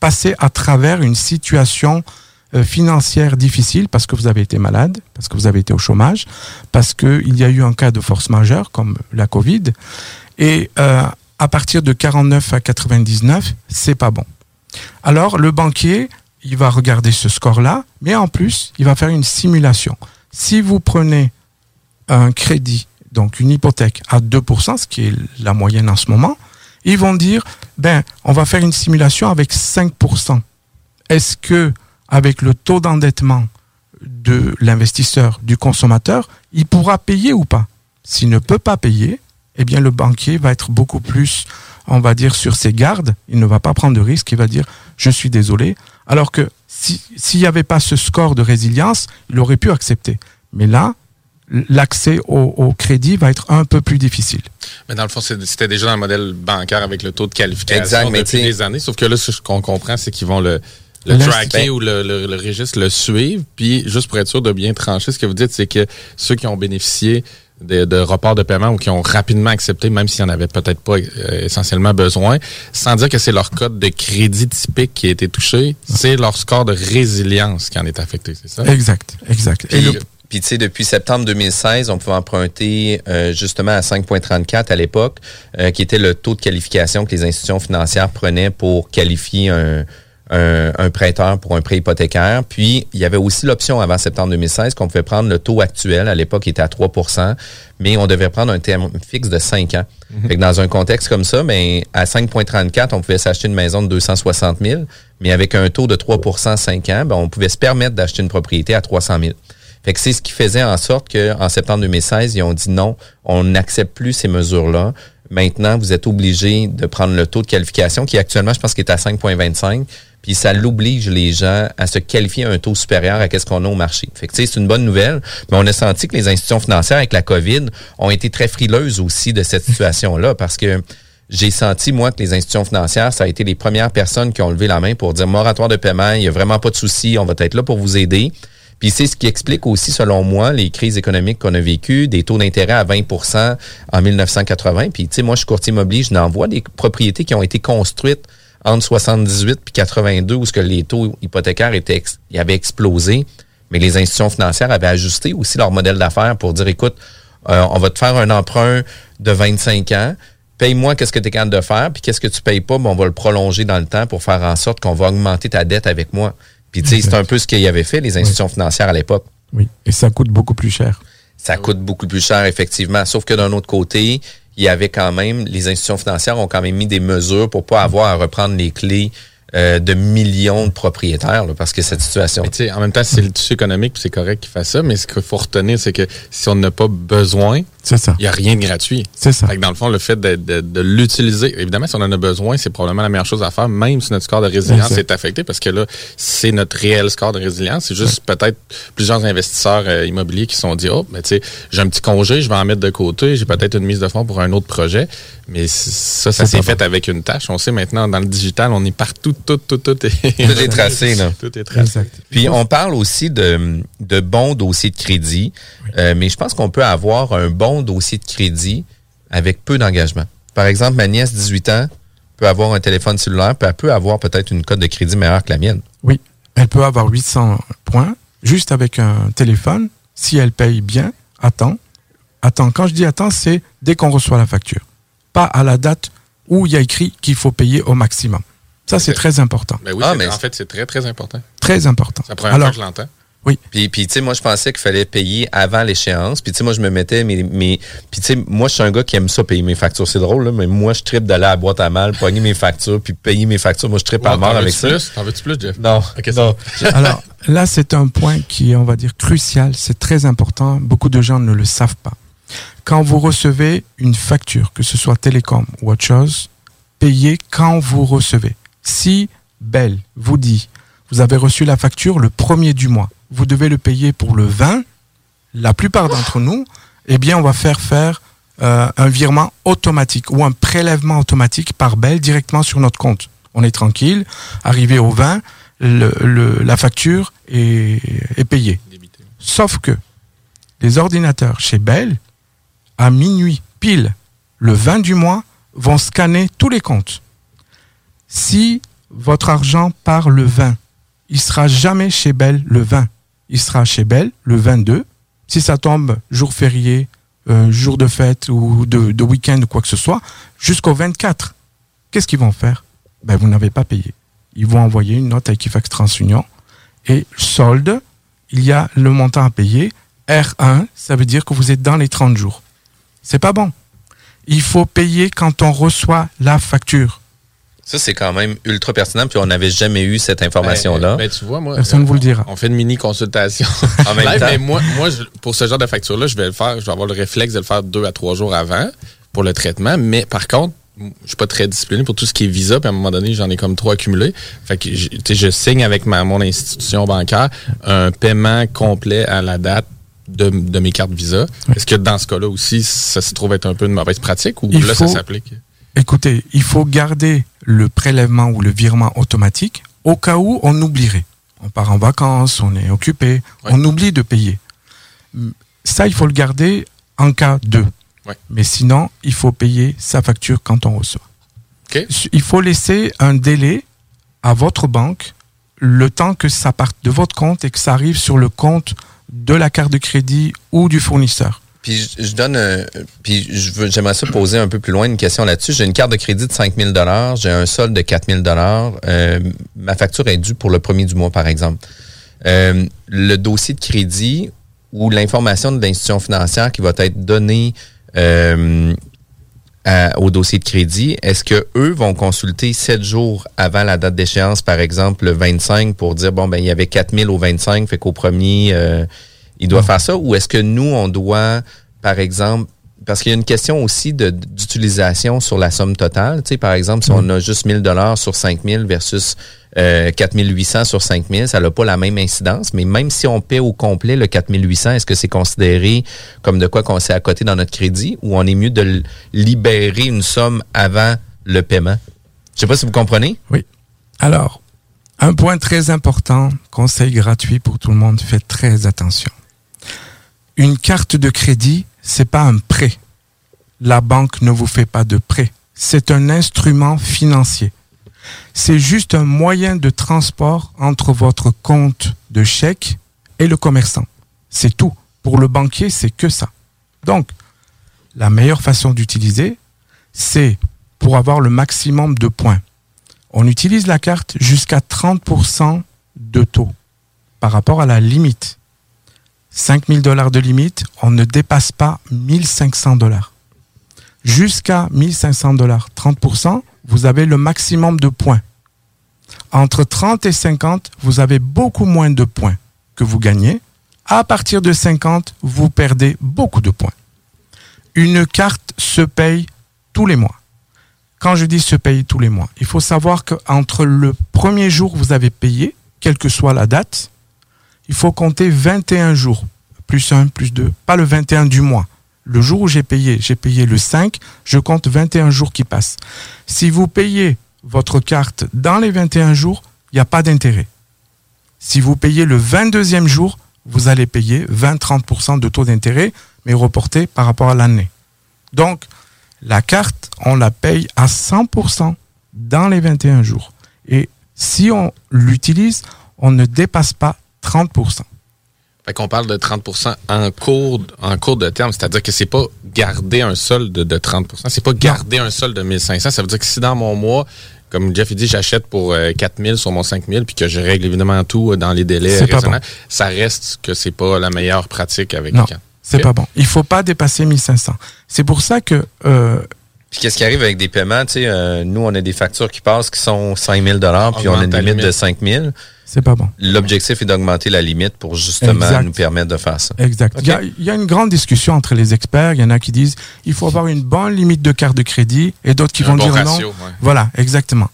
passer à travers une situation euh, financière difficile parce que vous avez été malade, parce que vous avez été au chômage, parce qu'il y a eu un cas de force majeure comme la Covid. Et euh, à partir de 49 à 99, c'est pas bon. Alors le banquier, il va regarder ce score-là, mais en plus, il va faire une simulation. Si vous prenez un crédit, donc une hypothèque à 2%, ce qui est la moyenne en ce moment, ils vont dire, ben, on va faire une simulation avec 5%. Est-ce que, avec le taux d'endettement de l'investisseur, du consommateur, il pourra payer ou pas? S'il ne peut pas payer, eh bien, le banquier va être beaucoup plus, on va dire, sur ses gardes. Il ne va pas prendre de risque. Il va dire, je suis désolé. Alors que s'il n'y avait pas ce score de résilience, il aurait pu accepter. Mais là, l'accès au, crédit va être un peu plus difficile. Mais dans le fond, c'était déjà dans le modèle bancaire avec le taux de qualification depuis des années. Sauf que là, ce qu'on comprend, c'est qu'ils vont le, tracker ou le, le, registre le suivre. Puis, juste pour être sûr de bien trancher, ce que vous dites, c'est que ceux qui ont bénéficié de, de reports de paiement ou qui ont rapidement accepté, même s'ils en avaient peut-être pas euh, essentiellement besoin, sans dire que c'est leur code de crédit typique qui a été touché, c'est leur score de résilience qui en est affecté, c'est ça? Exact, exact. Puis, tu sais, depuis septembre 2016, on pouvait emprunter euh, justement à 5,34 à l'époque, euh, qui était le taux de qualification que les institutions financières prenaient pour qualifier un, un, prêteur pour un prêt hypothécaire. Puis, il y avait aussi l'option avant septembre 2016 qu'on pouvait prendre le taux actuel. À l'époque, il était à 3% mais on devait prendre un terme fixe de 5 ans. Mhm. fait que dans un contexte comme ça, mais à 5,34, on pouvait s'acheter une maison de 260 000, mais avec un taux de 3% 5 ans, ben, on pouvait se permettre d'acheter une propriété à 300 000. Fait que c'est ce qui faisait en sorte qu'en septembre 2016, ils ont dit non, on n'accepte plus ces mesures-là. Maintenant, vous êtes obligé de prendre le taux de qualification qui actuellement, je pense qu'il est à 5,25. Puis ça l'oblige les gens à se qualifier à un taux supérieur à ce qu'on a au marché. Fait que c'est une bonne nouvelle, mais on a senti que les institutions financières avec la COVID ont été très frileuses aussi de cette situation-là parce que j'ai senti, moi, que les institutions financières, ça a été les premières personnes qui ont levé la main pour dire moratoire de paiement, il n'y a vraiment pas de souci, on va être là pour vous aider. Puis c'est ce qui explique aussi, selon moi, les crises économiques qu'on a vécues, des taux d'intérêt à 20% en 1980. Puis, tu sais, moi, je suis courtier immobilier, je n'envoie des propriétés qui ont été construites entre 78 puis 82, où ce que les taux hypothécaires étaient, y avaient explosé. Mais les institutions financières avaient ajusté aussi leur modèle d'affaires pour dire, écoute, euh, on va te faire un emprunt de 25 ans, paye-moi qu'est-ce que tu es capable de faire, puis qu'est-ce que tu payes pas, ben, on va le prolonger dans le temps pour faire en sorte qu'on va augmenter ta dette avec moi. Puis, tu sais, c'est un peu ce qu'il y avait fait, les institutions financières à l'époque. Oui, et ça coûte beaucoup plus cher. Ça coûte beaucoup plus cher, effectivement. Sauf que d'un autre côté, il y avait quand même, les institutions financières ont quand même mis des mesures pour pas avoir à reprendre les clés euh, de millions de propriétaires, parce que cette situation. en même temps, c'est le tissu économique, c'est correct qu'il fasse ça, mais ce qu'il faut retenir, c'est que si on n'a pas besoin, il n'y a rien de gratuit. C'est ça. dans le fond, le fait de, de, l'utiliser, évidemment, si on en a besoin, c'est probablement la meilleure chose à faire, même si notre score de résilience est affecté, parce que là, c'est notre réel score de résilience. C'est juste peut-être plusieurs investisseurs euh, immobiliers qui se sont dit, oh, mais tu sais, j'ai un petit congé, je vais en mettre de côté, j'ai peut-être une mise de fonds pour un autre projet. Mais ça, ça s'est fait avec une tâche. On sait maintenant, dans le digital, on est partout, tout, tout, tout est, tout est tracé. Là. Tout est tracé. Puis on parle aussi de, de bons dossiers de crédit, euh, mais je pense qu'on peut avoir un bon dossier de crédit avec peu d'engagement. Par exemple, ma nièce, 18 ans, peut avoir un téléphone cellulaire, puis elle peut avoir peut-être une cote de crédit meilleure que la mienne. Oui, elle peut avoir 800 points juste avec un téléphone si elle paye bien, attends. Attends, quand je dis attends, c'est dès qu'on reçoit la facture pas à la date où il y a écrit qu'il faut payer au maximum. Ça, c'est très important. Ben oui, ah, mais en fait, c'est très, très important. Très important. Ça prend un Alors, que je l'entends. Oui. Puis, puis tu sais, moi, je pensais qu'il fallait payer avant l'échéance. Puis, tu sais, moi, je me mettais mes. mes puis, tu sais, moi, je suis un gars qui aime ça, payer mes factures. C'est drôle, là, mais moi, je tripe d'aller à la boîte à mal, pogner mes factures, puis payer mes factures. Moi, je tripe à mort avec ça. T'en veux-tu plus, Jeff? Non. non. Alors, là, c'est un point qui est, on va dire, crucial. C'est très important. Beaucoup de gens ne le savent pas. Quand vous recevez une facture, que ce soit télécom ou autre chose, payez quand vous recevez. Si Bell vous dit, vous avez reçu la facture le premier du mois, vous devez le payer pour le 20, la plupart d'entre nous, eh bien, on va faire faire euh, un virement automatique ou un prélèvement automatique par Bell directement sur notre compte. On est tranquille. Arrivé au 20, la facture est, est payée. Sauf que les ordinateurs chez Bell, à minuit pile, le 20 du mois, vont scanner tous les comptes. Si votre argent part le 20, il sera jamais chez Belle le 20. Il sera chez Belle le 22. Si ça tombe jour férié, euh, jour de fête ou de, de week-end ou quoi que ce soit, jusqu'au 24. Qu'est-ce qu'ils vont faire? Ben, Vous n'avez pas payé. Ils vont envoyer une note à Equifax TransUnion et solde, il y a le montant à payer. R1, ça veut dire que vous êtes dans les 30 jours. C'est pas bon. Il faut payer quand on reçoit la facture. Ça, c'est quand même ultra pertinent, puis on n'avait jamais eu cette information-là. Ben, ben, tu vois, moi, Personne ne vous le dira. On fait une mini consultation. en même temps. Mais moi, moi pour ce genre de facture-là, je vais le faire, je vais avoir le réflexe de le faire deux à trois jours avant pour le traitement. Mais par contre, je suis pas très discipliné pour tout ce qui est visa, puis à un moment donné, j'en ai comme trop accumulé. Fait que je, je signe avec ma, mon institution bancaire un paiement complet à la date de, de mes cartes visa. Est-ce que dans ce cas-là aussi, ça se trouve être un peu une mauvaise pratique ou là, ça s'applique? Écoutez, il faut garder le prélèvement ou le virement automatique au cas où on oublierait. On part en vacances, on est occupé, on oublie de payer. Ça, il faut le garder en cas de. Mais sinon, il faut payer sa facture quand on reçoit. Il faut laisser un délai à votre banque le temps que ça parte de votre compte et que ça arrive sur le compte de la carte de crédit ou du fournisseur. Puis je, donne, puis j'aimerais ça poser un peu plus loin une question là-dessus. J'ai une carte de crédit de 5 000 j'ai un solde de 4 000 euh, Ma facture est due pour le premier du mois, par exemple. Euh, le dossier de crédit ou l'information de l'institution financière qui va être donnée euh, au dossier de crédit, est-ce que eux vont consulter sept jours avant la date d'échéance, par exemple le 25, pour dire bon ben il y avait 4000 au 25, fait qu'au premier euh, il doit faire ça, ou est-ce que nous on doit, par exemple, parce qu'il y a une question aussi d'utilisation sur la somme totale. Tu sais, par exemple, si on a juste 1000 dollars sur 5000 versus euh, 4800 sur 5000, ça n'a pas la même incidence. Mais même si on paie au complet le 4800, est-ce que c'est considéré comme de quoi qu'on s'est à côté dans notre crédit ou on est mieux de libérer une somme avant le paiement? Je sais pas si vous comprenez. Oui. Alors, un point très important, conseil gratuit pour tout le monde, faites très attention. Une carte de crédit, c'est pas un prêt. La banque ne vous fait pas de prêt. C'est un instrument financier. C'est juste un moyen de transport entre votre compte de chèque et le commerçant. C'est tout. Pour le banquier, c'est que ça. Donc, la meilleure façon d'utiliser, c'est pour avoir le maximum de points. On utilise la carte jusqu'à 30% de taux par rapport à la limite. 5000 dollars de limite, on ne dépasse pas 1500 dollars. Jusqu'à 1500 dollars, 30%, vous avez le maximum de points. Entre 30 et 50, vous avez beaucoup moins de points que vous gagnez. À partir de 50, vous perdez beaucoup de points. Une carte se paye tous les mois. Quand je dis se paye tous les mois, il faut savoir qu'entre le premier jour où vous avez payé, quelle que soit la date, il faut compter 21 jours, plus 1, plus 2, pas le 21 du mois. Le jour où j'ai payé, j'ai payé le 5, je compte 21 jours qui passent. Si vous payez votre carte dans les 21 jours, il n'y a pas d'intérêt. Si vous payez le 22e jour, vous allez payer 20-30% de taux d'intérêt, mais reporté par rapport à l'année. Donc, la carte, on la paye à 100% dans les 21 jours. Et si on l'utilise, on ne dépasse pas 30%. Fait qu'on parle de 30% en cours, en cours de terme, c'est-à-dire que c'est pas garder un solde de, 30% c'est pas garder un solde de 1500. Ça veut dire que si dans mon mois, comme Jeff dit, j'achète pour 4000 euh, sur mon 5000 puis que je règle évidemment tout euh, dans les délais raisonnables, ça reste que c'est pas la meilleure pratique avec non, C'est pas bon. Il faut pas dépasser 1500. C'est pour ça que euh, puis qu'est-ce qui arrive avec des paiements? Tu sais, nous, on a des factures qui passent qui sont 5000 puis on a une limite, de 5000 c'est pas bon. L'objectif est d'augmenter la limite pour justement nous permettre de faire ça. Exact. Il, y a, une grande discussion entre les experts. Il y en a qui disent il faut avoir une bonne limite de carte de crédit et d'autres qui vont dire non. Voilà, exactement.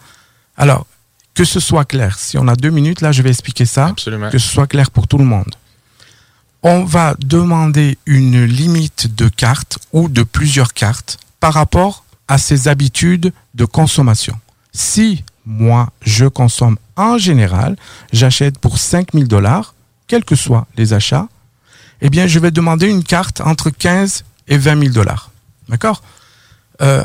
Alors, que ce soit clair. Si on a deux minutes, là, je vais expliquer ça. Absolument. Que ce soit clair pour tout le monde. On va demander une limite de cartes ou de plusieurs cartes par rapport à ses habitudes de consommation. Si moi, je consomme en général, j'achète pour 5000 dollars, quels que soient les achats, eh bien, je vais demander une carte entre 15 et 20 000 dollars. D'accord? Euh,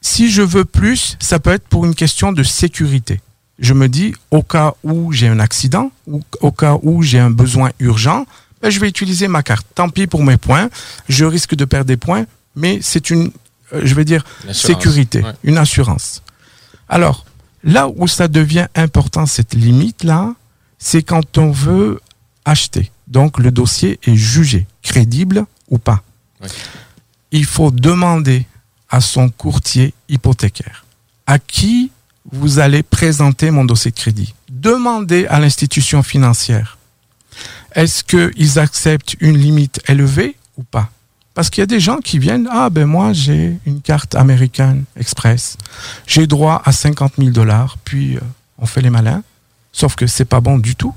Si je veux plus, ça peut être pour une question de sécurité. je me dis, au cas où j'ai un accident, ou au cas où j'ai un besoin urgent, ben, je vais utiliser ma carte. Tant pis pour mes points, je risque de perdre des points, mais c'est une, je vais dire, sécurité, une assurance. Alors, là où ça devient important, cette limite-là, c'est quand on veut acheter. Donc, le dossier est jugé, crédible ou pas. Il faut demander à son courtier hypothécaire à qui vous allez présenter mon dossier de crédit. Demandez à l'institution financière est-ce qu'ils acceptent une limite élevée ou pas? Parce qu'il y a des gens qui viennent, ah ben moi j'ai une carte américaine express, j'ai droit à 50 000 dollars, puis euh, on fait les malins. Sauf que c'est pas bon du tout.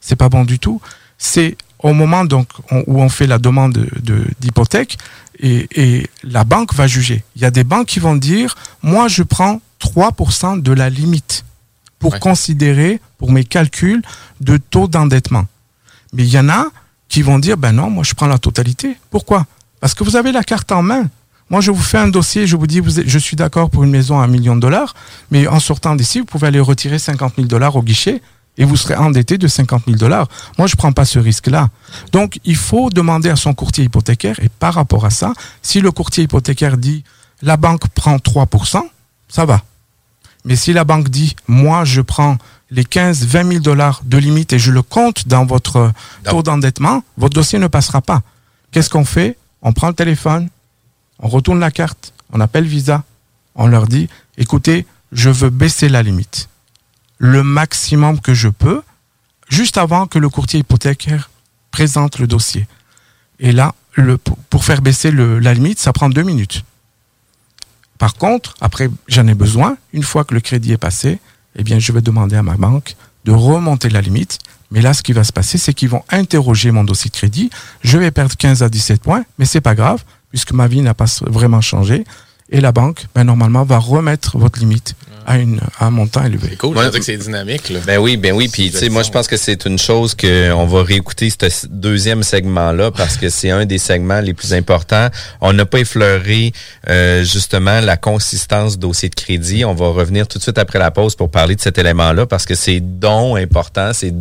C'est pas bon du tout. C'est au moment donc où on fait la demande d'hypothèque et, et, la banque va juger. Il y a des banques qui vont dire, moi je prends 3% de la limite pour considérer, pour mes calculs de taux d'endettement. Mais il y en a qui vont dire, ben non, moi je prends la totalité. Pourquoi? Parce que vous avez la carte en main. Moi, je vous fais un dossier, je vous dis, vous je suis d'accord pour une maison à un million de dollars, mais en sortant d'ici, vous pouvez aller retirer 50 000 dollars au guichet et vous serez endetté de 50 000 dollars. Moi, je ne prends pas ce risque-là. Donc, il faut demander à son courtier hypothécaire, et par rapport à ça, si le courtier hypothécaire dit, la banque prend 3%, ça va. Mais si la banque dit, moi, je prends les 15, 20 000 dollars de limite et je le compte dans votre taux d'endettement, votre dossier ne passera pas. Qu'est-ce qu'on fait? On prend le téléphone, on retourne la carte, on appelle Visa, on leur dit, écoutez, je veux baisser la limite. Le maximum que je peux, juste avant que le courtier hypothécaire présente le dossier. Et là, pour faire baisser la limite, ça prend deux minutes. Par contre, après, j'en ai besoin. Une fois que le crédit est passé, eh bien, je vais demander à ma banque de remonter la limite. Mais là, ce qui va se passer, c'est qu'ils vont interroger mon dossier de crédit. Je vais perdre 15 à 17 points, mais c'est pas grave, puisque ma vie n'a pas vraiment changé. Et la banque, ben, normalement, va remettre votre limite à, une, un montant élevé. C'est cool, que c'est dynamique. Là. Ben oui, ben oui. Puis, tu sais, moi, je pense que c'est une chose qu'on va réécouter ce deuxième segment-là parce que c'est un des segments les plus importants. On n'a pas effleuré, euh, justement, la consistance du dossier de crédit. On va revenir tout de suite après la pause pour parler de cet élément-là parce que c'est donc important, c'est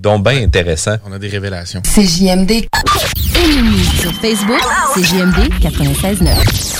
donc bien intéressant. On a des révélations. C'est JMD. Et sur Facebook, c'est JMD 96.9.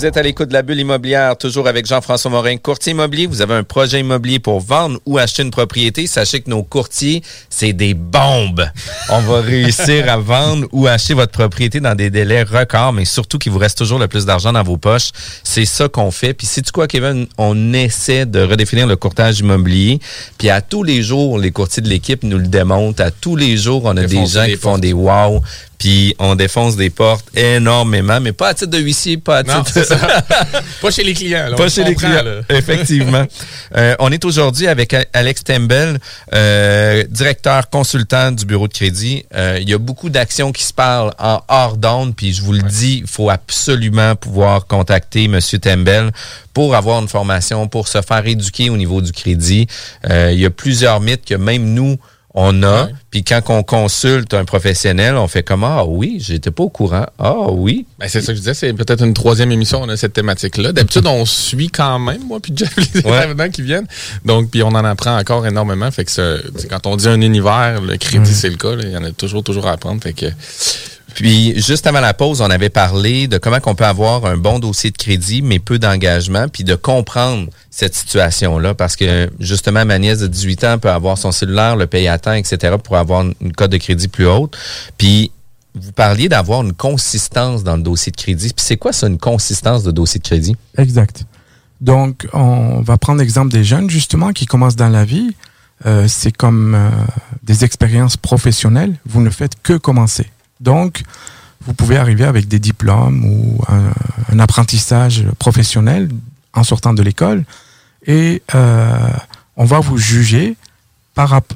Vous êtes à l'écoute de la bulle immobilière, toujours avec Jean-François Morin, courtier immobilier. Vous avez un projet immobilier pour vendre ou acheter une propriété. Sachez que nos courtiers, c'est des bombes. On va réussir à vendre ou acheter votre propriété dans des délais records, mais surtout qu'il vous reste toujours le plus d'argent dans vos poches. C'est ça qu'on fait. Puis c'est quoi, Kevin? On essaie de redéfinir le courtage immobilier. Puis à tous les jours, les courtiers de l'équipe nous le démontrent. À tous les jours, on a des gens qui font des wow puis on défonce des portes énormément, mais pas à titre de huissier, pas à titre... pas chez les clients. pas chez les clients, effectivement. Euh, on est aujourd'hui avec Alex Tembel, euh, directeur consultant du bureau de crédit. Euh, il y a beaucoup d'actions qui se parlent en hors d'onde, puis je vous le dis, il faut absolument pouvoir contacter M. Tembel pour avoir une formation, pour se faire éduquer au niveau du crédit. il y a plusieurs mythes que même nous, on a, puis quand on consulte un professionnel, on fait comme Ah oui, j'étais pas au courant. Ah oui. Ben, c'est ça que je disais, c'est peut-être une troisième émission, on a cette thématique-là. D'habitude, on suit quand même, moi, puis Jeff, les ouais. qui viennent. Donc, puis on en apprend encore énormément. Fait que quand on dit un univers, le crédit, c'est le cas. il y en a toujours, toujours à apprendre. Fait que puis, juste avant la pause, on avait parlé de comment on peut avoir un bon dossier de crédit, mais peu d'engagement, puis de comprendre cette situation-là. Parce que, justement, ma nièce de 18 ans peut avoir son cellulaire, le payer à temps, etc., pour avoir une cote de crédit plus haute. Puis, vous parliez d'avoir une consistance dans le dossier de crédit. Puis, c'est quoi ça, une consistance de dossier de crédit? Exact. Donc, on va prendre l'exemple des jeunes, justement, qui commencent dans la vie. Euh, c'est comme euh, des expériences professionnelles. Vous ne faites que commencer. Donc, vous pouvez arriver avec des diplômes ou un, apprentissage professionnel en sortant de l'école et euh, on va vous juger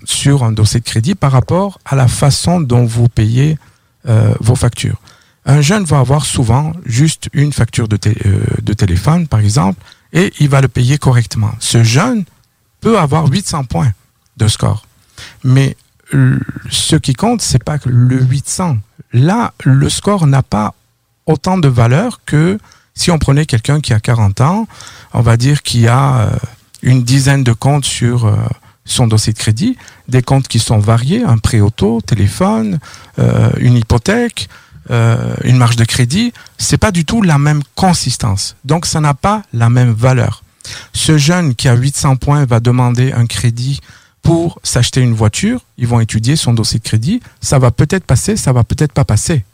sur un dossier de crédit par rapport à la façon dont vous payez euh, vos factures. Un jeune va avoir souvent juste une facture de, euh, de téléphone, par exemple, et il va le payer correctement. Ce jeune peut avoir 800 points de score. Mais ce qui compte, c'est pas le 800. Là, le score n'a pas autant de valeur que si on prenait quelqu'un qui a 40 ans, on va dire qui a euh, une dizaine de comptes sur euh, son dossier de crédit, des comptes qui sont variés, un prêt auto, téléphone, euh, une hypothèque, une marge de crédit, c'est pas du tout la même consistance. Donc ça n'a pas la même valeur. Ce jeune qui a 800 points va demander un crédit pour s'acheter une voiture, ils vont étudier son dossier de crédit, ça va peut-être passer, ça va peut-être pas passer.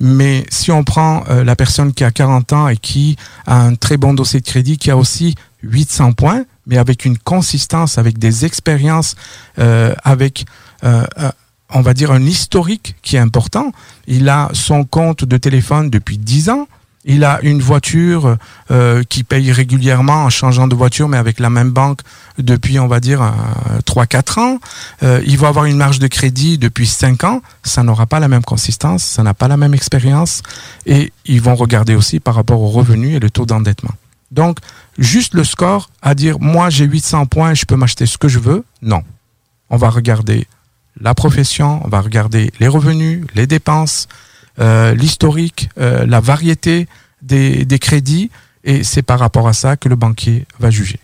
Mais si on prend euh, la personne qui a 40 ans et qui a un très bon dossier de crédit, qui a aussi 800 points, mais avec une consistance, avec des expériences, euh, avec, euh, on va dire, un historique qui est important. Il a son compte de téléphone depuis 10 ans, il a une voiture euh, qui paye régulièrement en changeant de voiture, mais avec la même banque depuis, on va dire, euh, 3-4 ans. Euh, il va avoir une marge de crédit depuis 5 ans. Ça n'aura pas la même consistance, ça n'a pas la même expérience. Et ils vont regarder aussi par rapport aux revenus et le taux d'endettement. Donc, juste le score à dire, moi j'ai 800 points, je peux m'acheter ce que je veux. Non. On va regarder la profession, on va regarder les revenus, les dépenses, l'historique, euh, la variété des, des crédits, et c'est par rapport à ça que le banquier va juger.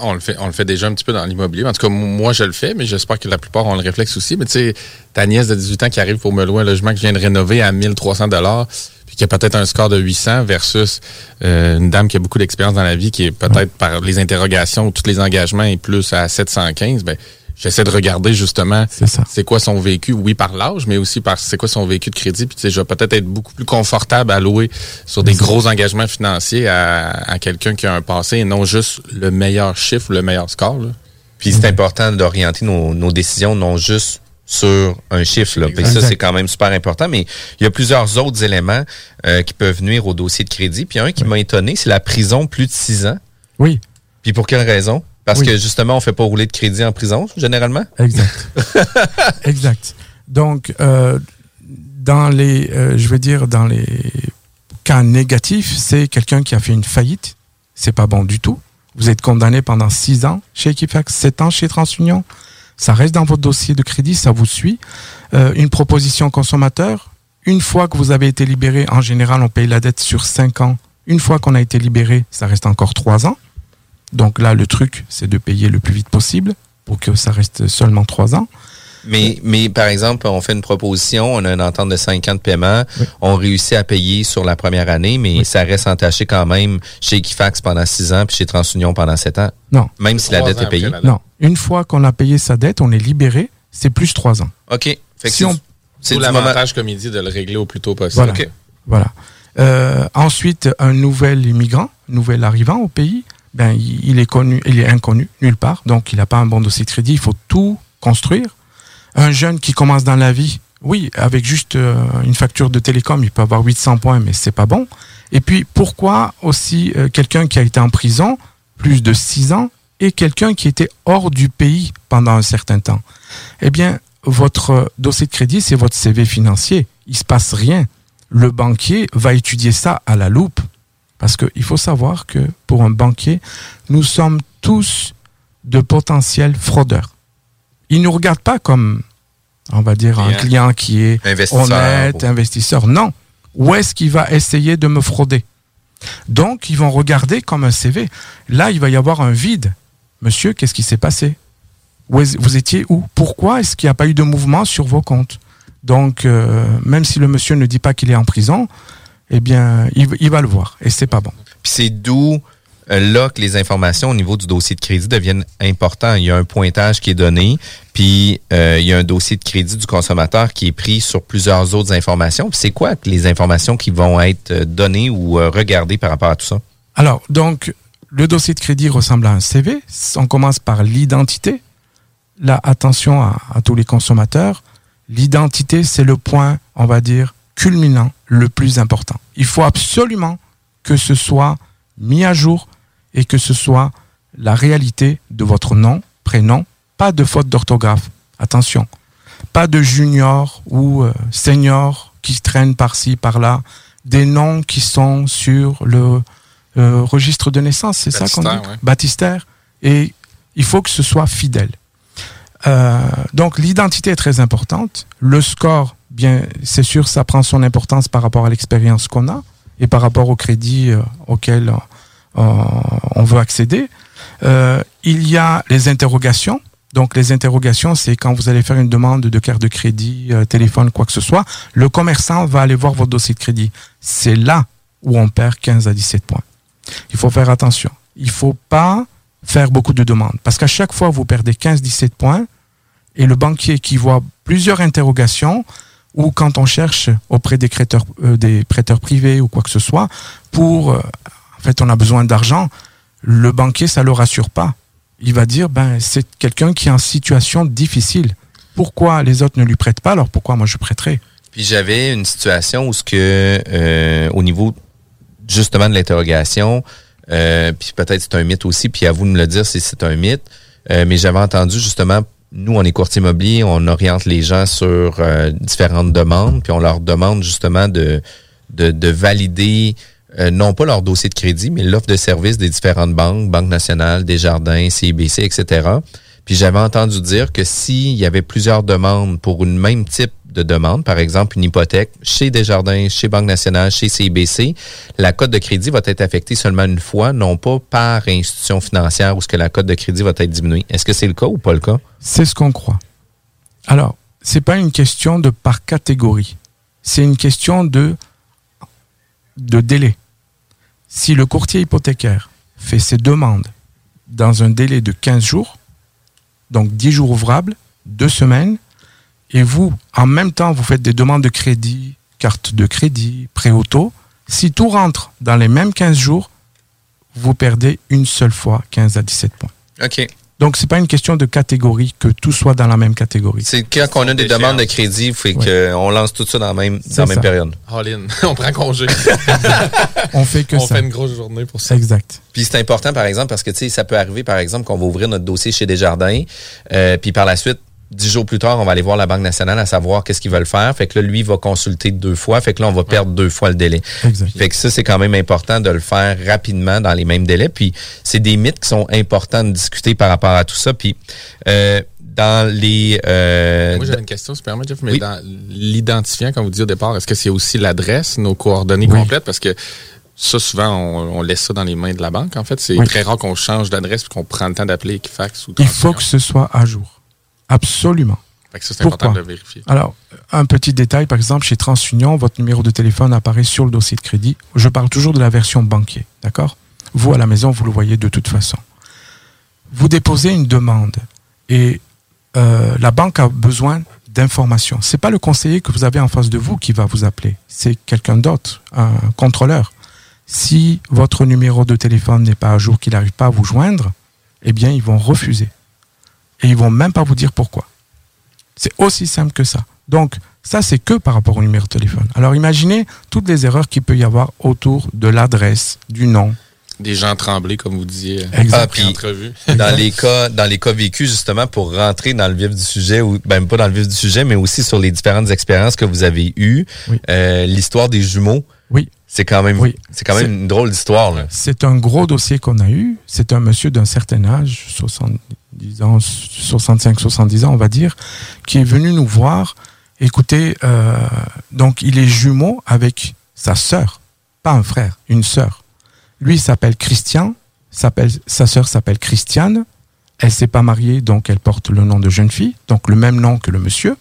on le fait, on le fait déjà un petit peu dans l'immobilier. En tout cas, moi, je le fais, mais j'espère que la plupart ont le réflexe aussi. Mais tu sais, ta nièce de 18 ans qui arrive pour me louer un logement que je viens de rénover à 1300 dollars, puis qui a peut-être un score de 800 versus euh, une dame qui a beaucoup d'expérience dans la vie, qui est peut-être par les interrogations, tous les engagements et plus à 715, ben j'essaie de regarder justement c'est quoi son vécu, oui par l'âge, mais aussi par c'est quoi son vécu de crédit. Puis tu sais, je vais peut-être être beaucoup plus confortable à louer sur des gros engagements financiers à, quelqu'un qui a un passé et non juste le meilleur chiffre, le meilleur score. Puis c'est important d'orienter nos, décisions non juste sur un chiffre. Là. ça, c'est quand même super important. Mais il y a plusieurs autres éléments euh, qui peuvent nuire au dossier de crédit. Puis un qui m'a étonné, c'est la prison plus de six ans. Oui. Puis pour quelle raison? Parce que justement, on fait pas rouler de crédit en prison, généralement? Exact. exact. Donc, euh, dans les, euh, je veux dire, dans les cas négatifs, c'est quelqu'un qui a fait une faillite. C'est pas bon du tout. Vous êtes condamné pendant six ans chez Equifax, sept ans chez TransUnion. Ça reste dans votre dossier de crédit, ça vous suit. Euh, une proposition consommateur. Une fois que vous avez été libéré, en général, on paye la dette sur cinq ans. Une fois qu'on a été libéré, ça reste encore trois ans. Donc là, le truc, c'est de payer le plus vite possible pour que ça reste seulement trois ans. Mais, mais par exemple, on fait une proposition, on a une entente de cinq ans de paiement, on réussit à payer sur la première année, mais ça reste entaché quand même chez Equifax pendant six ans puis chez TransUnion pendant sept ans. Non. Même si la dette est payée. Non. Une fois qu'on a payé sa dette, on est libéré, c'est plus trois ans. OK. si on... C'est l'avantage, comme il dit, de le régler au plus tôt possible. Voilà. voilà. Euh, ensuite, un nouvel immigrant, nouvel arrivant au pays, ben, il est connu, il est inconnu nulle part, donc il n'a pas un bon dossier de crédit. Il faut tout construire. Un jeune qui commence dans la vie, oui, avec juste euh, une facture de télécom, il peut avoir 800 points, mais c'est pas bon. Et puis pourquoi aussi euh, quelqu'un qui a été en prison plus de 6 ans et quelqu'un qui était hors du pays pendant un certain temps? Eh bien, votre dossier de crédit, c'est votre CV financier. Il se passe rien. Le banquier va étudier ça à la loupe parce qu'il faut savoir que pour un banquier, nous sommes tous de potentiels fraudeurs. Il ne nous regarde pas comme, on va dire, un client qui est honnête, investisseur. Non. Où est-ce qu'il va essayer de me frauder? Donc, ils vont regarder comme un CV. Là, il va y avoir un vide. Monsieur, qu'est-ce qui s'est passé? Vous étiez où? Pourquoi est-ce qu'il n'y a pas eu de mouvement sur vos comptes? Donc, euh, même si le monsieur ne dit pas qu'il est en prison, eh bien, il, va le voir et c'est pas bon. Puis c'est d'où euh, là que les informations au niveau du dossier de crédit deviennent importantes. Il y a un pointage qui est donné, puis euh, il y a un dossier de crédit du consommateur qui est pris sur plusieurs autres informations. c'est quoi les informations qui vont être euh, données ou regardées par rapport à tout ça? Alors, donc, le dossier de crédit ressemble à un CV. On commence par l'identité. Là, attention à tous les consommateurs. L'identité, c'est le point, on va dire, culminant le plus important. Il faut absolument que ce soit mis à jour et que ce soit la réalité de votre nom, prénom, pas de faute d'orthographe. Attention, pas de junior ou euh, senior qui traînent par-ci, par-là, des noms qui sont sur le euh, registre de naissance, c'est ça qu'on dit? Baptistère. Et il faut que ce soit fidèle. Euh, donc l'identité est très importante. Le score bien, c'est sûr, ça prend son importance par rapport à l'expérience qu'on a et par rapport au crédit euh, auquel euh, on veut accéder. Euh, il y a les interrogations. Donc les interrogations, c'est quand vous allez faire une demande de carte de crédit, euh, téléphone, quoi que ce soit, le commerçant va aller voir votre dossier de crédit. C'est là où on perd 15 à 17 points. Il faut faire attention. Il faut pas faire beaucoup de demandes parce qu'à chaque fois vous perdez 15-17 points et le banquier qui voit plusieurs interrogations ou quand on cherche auprès euh, des prêteurs privés ou quoi que ce soit pour, euh, en fait, on a besoin d'argent, le banquier ça le rassure pas. Il va dire ben c'est quelqu'un qui est en situation difficile. Pourquoi les autres ne lui prêtent pas? Alors pourquoi moi je prêterai Puis j'avais une situation où ce que euh, au niveau justement de l'interrogation, puis peut-être c'est un mythe aussi, puis à vous de me le dire si c'est un mythe. Mais j'avais entendu justement, nous, on est courtier immobilier, on oriente les gens sur euh, différentes demandes, puis on leur demande justement de, de, de valider non pas leur dossier de crédit, mais l'offre de service des différentes banques, Banque nationale, Desjardins, CIBC, etc. Puis j'avais entendu dire que s'il y avait plusieurs demandes pour une même type de demande, par exemple une hypothèque chez Desjardins, chez Banque nationale, chez CIBC, la cote de crédit va être affectée seulement une fois, non pas par institution financière où ce que la cote de crédit va être diminuée. Est-ce que c'est le cas ou pas le cas? C'est ce qu'on croit. Alors, c'est pas une question de par catégorie. C'est une question de, de délai. Si le courtier hypothécaire fait ses demandes dans un délai de 15 jours, donc 10 jours ouvrables, 2 semaines, et vous, en même temps, vous faites des demandes de crédit, carte de crédit, prêt auto, si tout rentre dans les mêmes 15 jours, vous perdez une seule fois 15 à 17 points. OK. Donc, c'est pas une question de catégorie, que tout soit dans la même catégorie. C'est quand on a des demandes de crédit, il faut qu'on lance tout ça dans la même, dans la même période. All in. on prend congé. on fait que on ça. On fait une grosse journée pour ça. Exact. Puis c'est important, par exemple, parce que tu sais, ça peut arriver, par exemple, qu'on va ouvrir notre dossier chez Desjardins, euh, puis par la suite, dix jours plus tard, on va aller voir la Banque nationale à savoir qu'est-ce qu'ils veulent faire. Fait que là, lui va consulter deux fois. Fait que là, on va perdre deux fois le délai. Exact. Fait que ça, c'est quand même important de le faire rapidement dans les mêmes délais. Puis c'est des mythes qui sont importants de discuter par rapport à tout ça. Puis euh, dans les... Euh, Moi, j'avais une question, si tu permets, Jeff, mais dans l'identifiant, comme vous dites au départ, est-ce que c'est aussi l'adresse, nos coordonnées oui. complètes? Parce que ça, souvent, on, on, laisse ça dans les mains de la banque. En fait, c'est oui. très rare qu'on change d'adresse et qu'on prend le temps d'appeler Equifax ou Il faut que ce soit à jour. Absolument. c'est important de vérifier. Alors, un petit détail, par exemple, chez TransUnion, votre numéro de téléphone apparaît sur le dossier de crédit. Je parle toujours de la version banquier, d'accord? Vous, à la maison, vous le voyez de toute façon. Vous déposez une demande et euh, la banque a besoin d'informations. C'est pas le conseiller que vous avez en face de vous qui va vous appeler, c'est quelqu'un d'autre, un contrôleur. Si votre numéro de téléphone n'est pas à jour, qu'il n'arrive pas à vous joindre, eh bien, ils vont refuser. Et ils vont même pas vous dire pourquoi. C'est aussi simple que ça. Donc, ça, c'est que par rapport au numéro de téléphone. Alors, imaginez toutes les erreurs qu'il peut y avoir autour de l'adresse, du nom. Des gens tremblés, comme vous disiez. Ah, puis, dans les cas, dans les cas vécus, justement, pour rentrer dans le vif du sujet, ou même pas dans le vif du sujet, mais aussi sur les différentes expériences que vous avez eues, oui. euh, l'histoire des jumeaux. C'est quand même, oui. c'est quand même une drôle d'histoire. C'est un gros dossier qu'on a eu. C'est un monsieur d'un certain âge, 70 ans, 65, 70 ans, on va dire, qui est venu nous voir. Écoutez, euh, donc il est jumeau avec sa sœur, pas un frère, une sœur. Lui s'appelle Christian, s'appelle, sa sœur s'appelle Christiane. Elle s'est pas mariée, donc elle porte le nom de jeune fille, donc le même nom que le monsieur.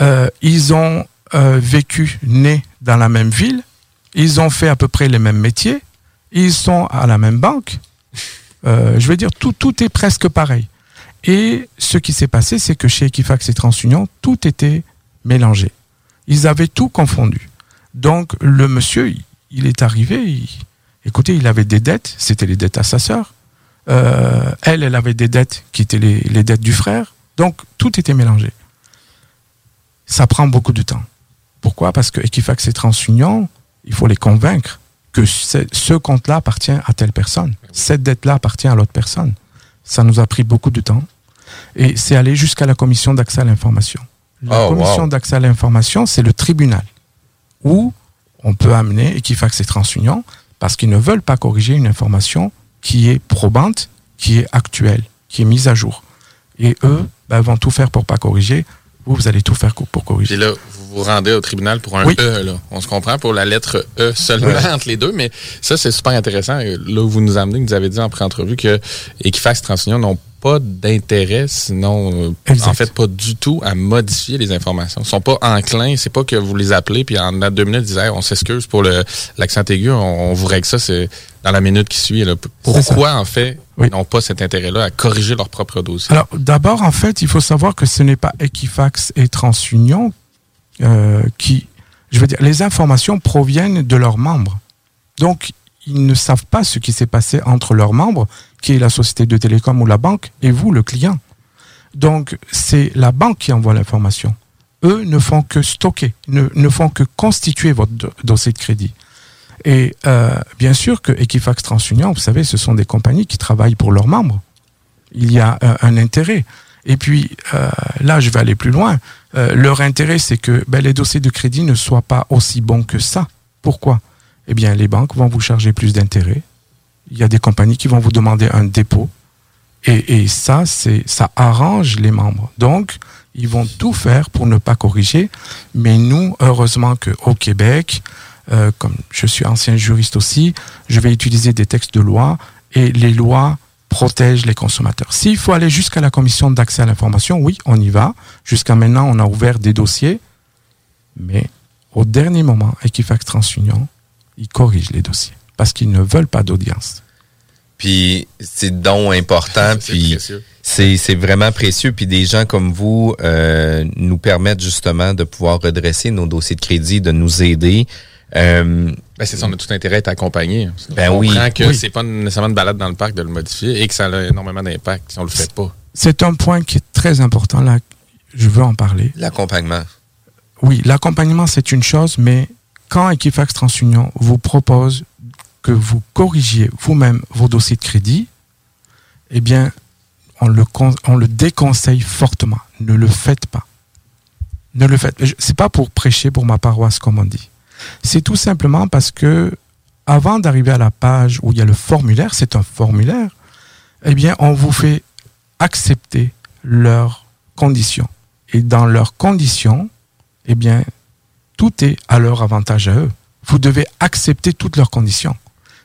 Euh, ils ont euh, vécu, nés dans la même ville. Ils ont fait à peu près les mêmes métiers. Ils sont à la même banque. Euh, je veux dire, tout, tout est presque pareil. Et ce qui s'est passé, c'est que chez Equifax et TransUnion, tout était mélangé. Ils avaient tout confondu. Donc, le monsieur, il, est arrivé, écoutez, il avait des dettes, c'était les dettes à sa sœur. Euh, elle, elle avait des dettes qui étaient les, les dettes du frère. Donc, tout était mélangé. Ça prend beaucoup de temps. Pourquoi? Parce que Equifax et TransUnion, il faut les convaincre que ce compte-là appartient à telle personne. Cette dette-là appartient à l'autre personne. Ça nous a pris beaucoup de temps. Et c'est allé jusqu'à la commission d'accès à l'information. La Oh, commission wow. d'accès à l'information, c'est le tribunal où on peut amener Equifax et TransUnion parce qu'ils ne veulent pas corriger une information qui est probante, qui est actuelle, qui est mise à jour. Et eux ben, vont tout faire pour pas corriger vous, vous allez tout faire pour corriger. Et là, vous vous rendez au tribunal pour un E, là. On se comprend pour la lettre E seulement entre les deux, mais ça, c'est super intéressant. Là où vous nous amenez, vous nous avez dit en pré-entrevue que Equifax Transunion n'ont pas d'intérêt, sinon, euh, en fait, pas du tout à modifier les informations. Ils sont pas enclins. C'est pas que vous les appelez, puis en deux minutes, ils disent on s'excuse pour l'accent aigu, on, vous règle ça c'est dans la minute qui suit. Pourquoi, en fait, ils n'ont pas cet intérêt-là à corriger leur propre dossier? Alors, d'abord, en fait, il faut savoir que ce n'est pas Equifax et TransUnion euh, qui, je veux dire, les informations proviennent de leurs membres. Donc, ils ne savent pas ce qui s'est passé entre leurs membres, qui est la société de télécom ou la banque, et vous, le client. Donc, c'est la banque qui envoie l'information. Eux ne font que stocker, ne, ne font que constituer votre dossier de crédit. Et euh, bien sûr que Equifax TransUnion, vous savez, ce sont des compagnies qui travaillent pour leurs membres. Il y a euh, un intérêt. Et puis, euh, là, je vais aller plus loin. Euh, leur intérêt, c'est que ben, les dossiers de crédit ne soient pas aussi bons que ça. Pourquoi? Eh bien, les banques vont vous charger plus d'intérêts. Il y a des compagnies qui vont vous demander un dépôt. Et, et ça, c'est, ça arrange les membres. Donc, ils vont tout faire pour ne pas corriger. Mais nous, heureusement qu'au Québec, euh, comme je suis ancien juriste aussi, je vais utiliser des textes de loi et les lois protègent les consommateurs. S'il faut aller jusqu'à la commission d'accès à l'information, oui, on y va. Jusqu'à maintenant, on a ouvert des dossiers, mais au dernier moment, Equifax TransUnion, ils corrigent les dossiers parce qu'ils ne veulent pas d'audience. Puis c'est donc important, puis c'est vraiment précieux. Puis des gens comme vous euh, nous permettent justement de pouvoir redresser nos dossiers de crédit, de nous aider. Euh, ben c'est ça, on a tout intérêt à être accompagné. Ben on oui. comprend que c'est pas nécessairement une balade dans le parc de le modifier et que ça a énormément d'impact si on le fait pas. C'est un point qui est très important là. Je veux en parler. L'accompagnement. Oui, l'accompagnement c'est une chose, mais quand Equifax TransUnion vous propose que vous corrigiez vous-même vos dossiers de crédit, eh bien, on le, on le déconseille fortement. Ne le faites pas. Ne le faites. C'est pas pour prêcher pour ma paroisse, comme on dit. C'est tout simplement parce que avant d'arriver à la page où il y a le formulaire, c'est un formulaire, eh on vous fait accepter leurs conditions. Et dans leurs conditions, eh tout est à leur avantage à eux. Vous devez accepter toutes leurs conditions.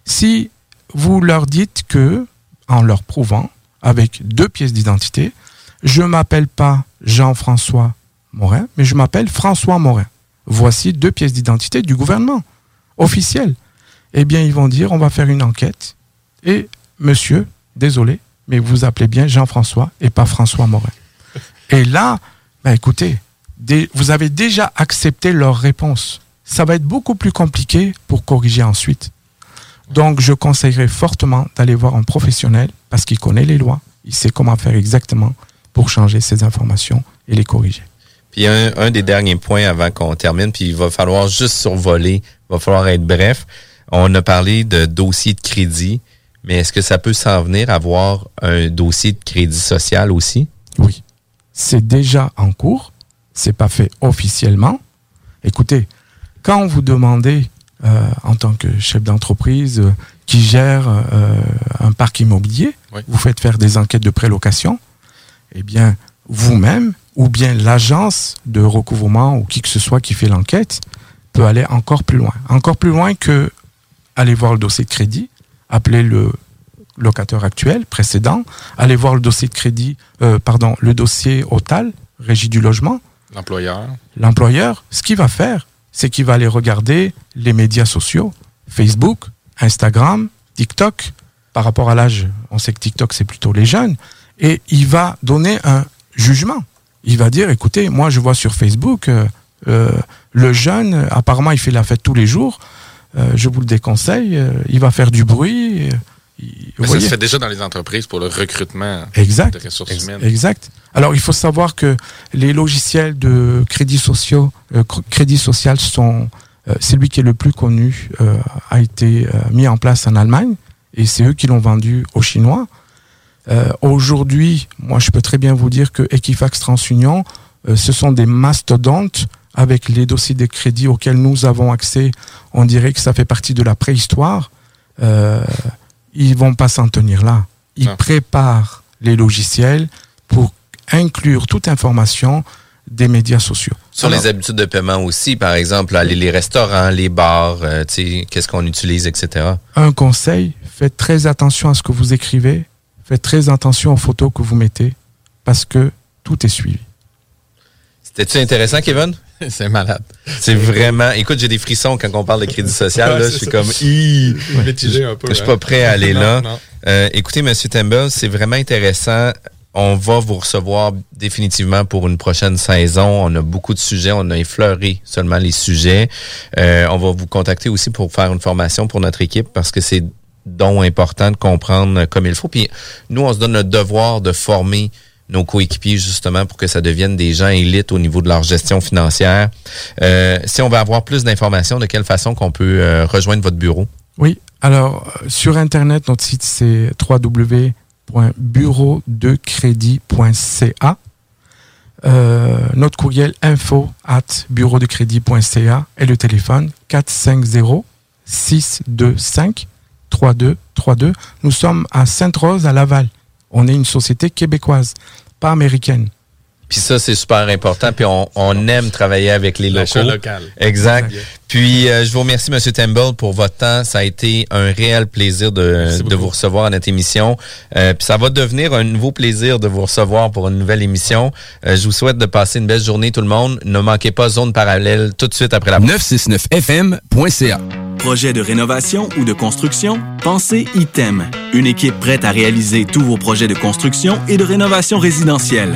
Si vous leur dites que, en leur prouvant, avec deux pièces d'identité, je m'appelle pas Jean-François Morin, mais je m'appelle François Morin voici deux pièces d'identité du gouvernement officiel. Eh bien, ils vont dire, on va faire une enquête. Et monsieur, désolé, mais vous appelez bien Jean-François et pas François Morin. Et là, ben écoutez, vous avez déjà accepté leur réponse. Ça va être beaucoup plus compliqué pour corriger ensuite. Donc, je conseillerais fortement d'aller voir un professionnel parce qu'il connaît les lois, il sait comment faire exactement pour changer ces informations et les corriger. Puis un, un des derniers points avant qu'on termine, puis il va falloir juste survoler, il va falloir être bref. On a parlé de dossier de crédit, mais est-ce que ça peut s'en venir avoir un dossier de crédit social aussi? Oui. C'est déjà en cours. C'est pas fait officiellement. Écoutez, quand vous demandez euh, en tant que chef d'entreprise euh, qui gère euh, un parc immobilier, vous faites faire des enquêtes de prélocation, eh bien, vous-même, ou bien l'agence de recouvrement ou qui que ce soit qui fait l'enquête peut aller encore plus loin. Encore plus loin que aller voir le dossier de crédit, appeler le locataire actuel, précédent, aller voir le dossier de crédit, euh, pardon, le dossier OTAL, régie du logement. L'employeur. L'employeur, ce qu'il va faire, c'est qu'il va aller regarder les médias sociaux, Facebook, Instagram, TikTok. Par rapport à l'âge, on sait que TikTok, c'est plutôt les jeunes. Et il va donner un jugement il va dire, écoutez, moi je vois sur Facebook, euh, euh, le jeune, apparemment il fait la fête tous les jours, euh, je vous le déconseille, il va faire du bruit. Mais ça se fait déjà dans les entreprises pour le recrutement exact, de ressources humaines. Exact. Alors il faut savoir que les logiciels de crédit sociaux, crédit social sont, celui qui est le plus connu a été mis en place en Allemagne et c'est eux qui l'ont vendu aux Chinois. Euh, aujourd'hui, moi, je peux très bien vous dire que Equifax TransUnion, euh, ce sont des mastodontes avec les dossiers de crédit auxquels nous avons accès. On dirait que ça fait partie de la préhistoire. Euh, ils vont pas s'en tenir là. Ils préparent les logiciels pour inclure toute information des médias sociaux. Sur les habitudes de paiement aussi, par exemple, aller les restaurants, les bars, euh, qu'est-ce qu'on utilise, etc. Un conseil, faites très attention à ce que vous écrivez, faites très attention aux photos que vous mettez, parce que tout est suivi. C'était-tu intéressant, Kevin? C'est malade. C'est vraiment. Écoute, j'ai des frissons quand on parle de crédit social. je suis comme. Je suis pas prêt à aller là. Euh, écoutez, M. Temple, c'est vraiment intéressant. On va vous recevoir définitivement pour une prochaine saison. On a beaucoup de sujets. On a effleuré seulement les sujets. Euh, on va vous contacter aussi pour faire une formation pour notre équipe parce que c'est donc important de comprendre comme il faut. Puis nous, on se donne le devoir de former nos coéquipiers justement pour que ça devienne des gens élites au niveau de leur gestion financière. Euh, si on veut avoir plus d'informations, de quelle façon qu'on peut euh, rejoindre votre bureau? Oui, alors euh, sur Internet, notre site c'est www.bureaudecrédit.ca. notre courriel info at bureaudecrédit.ca et le téléphone 450 625 3232. Nous sommes à Sainte-Rose à Laval. On est une société québécoise, pas américaine. Puis ça, c'est super important. Puis on, on aime travailler avec les locaux. local. Exact. Puis euh, je vous remercie, M. Temple, pour votre temps. Ça a été un réel plaisir de, de vous recevoir à notre émission. Euh, puis ça va devenir un nouveau plaisir de vous recevoir pour une nouvelle émission. Euh, je vous souhaite de passer une belle journée, tout le monde. Ne manquez pas Zone Parallèle tout de suite après la 969fm.ca Projet de rénovation ou de construction? Pensez ITEM. Une équipe prête à réaliser tous vos projets de construction et de rénovation résidentielle.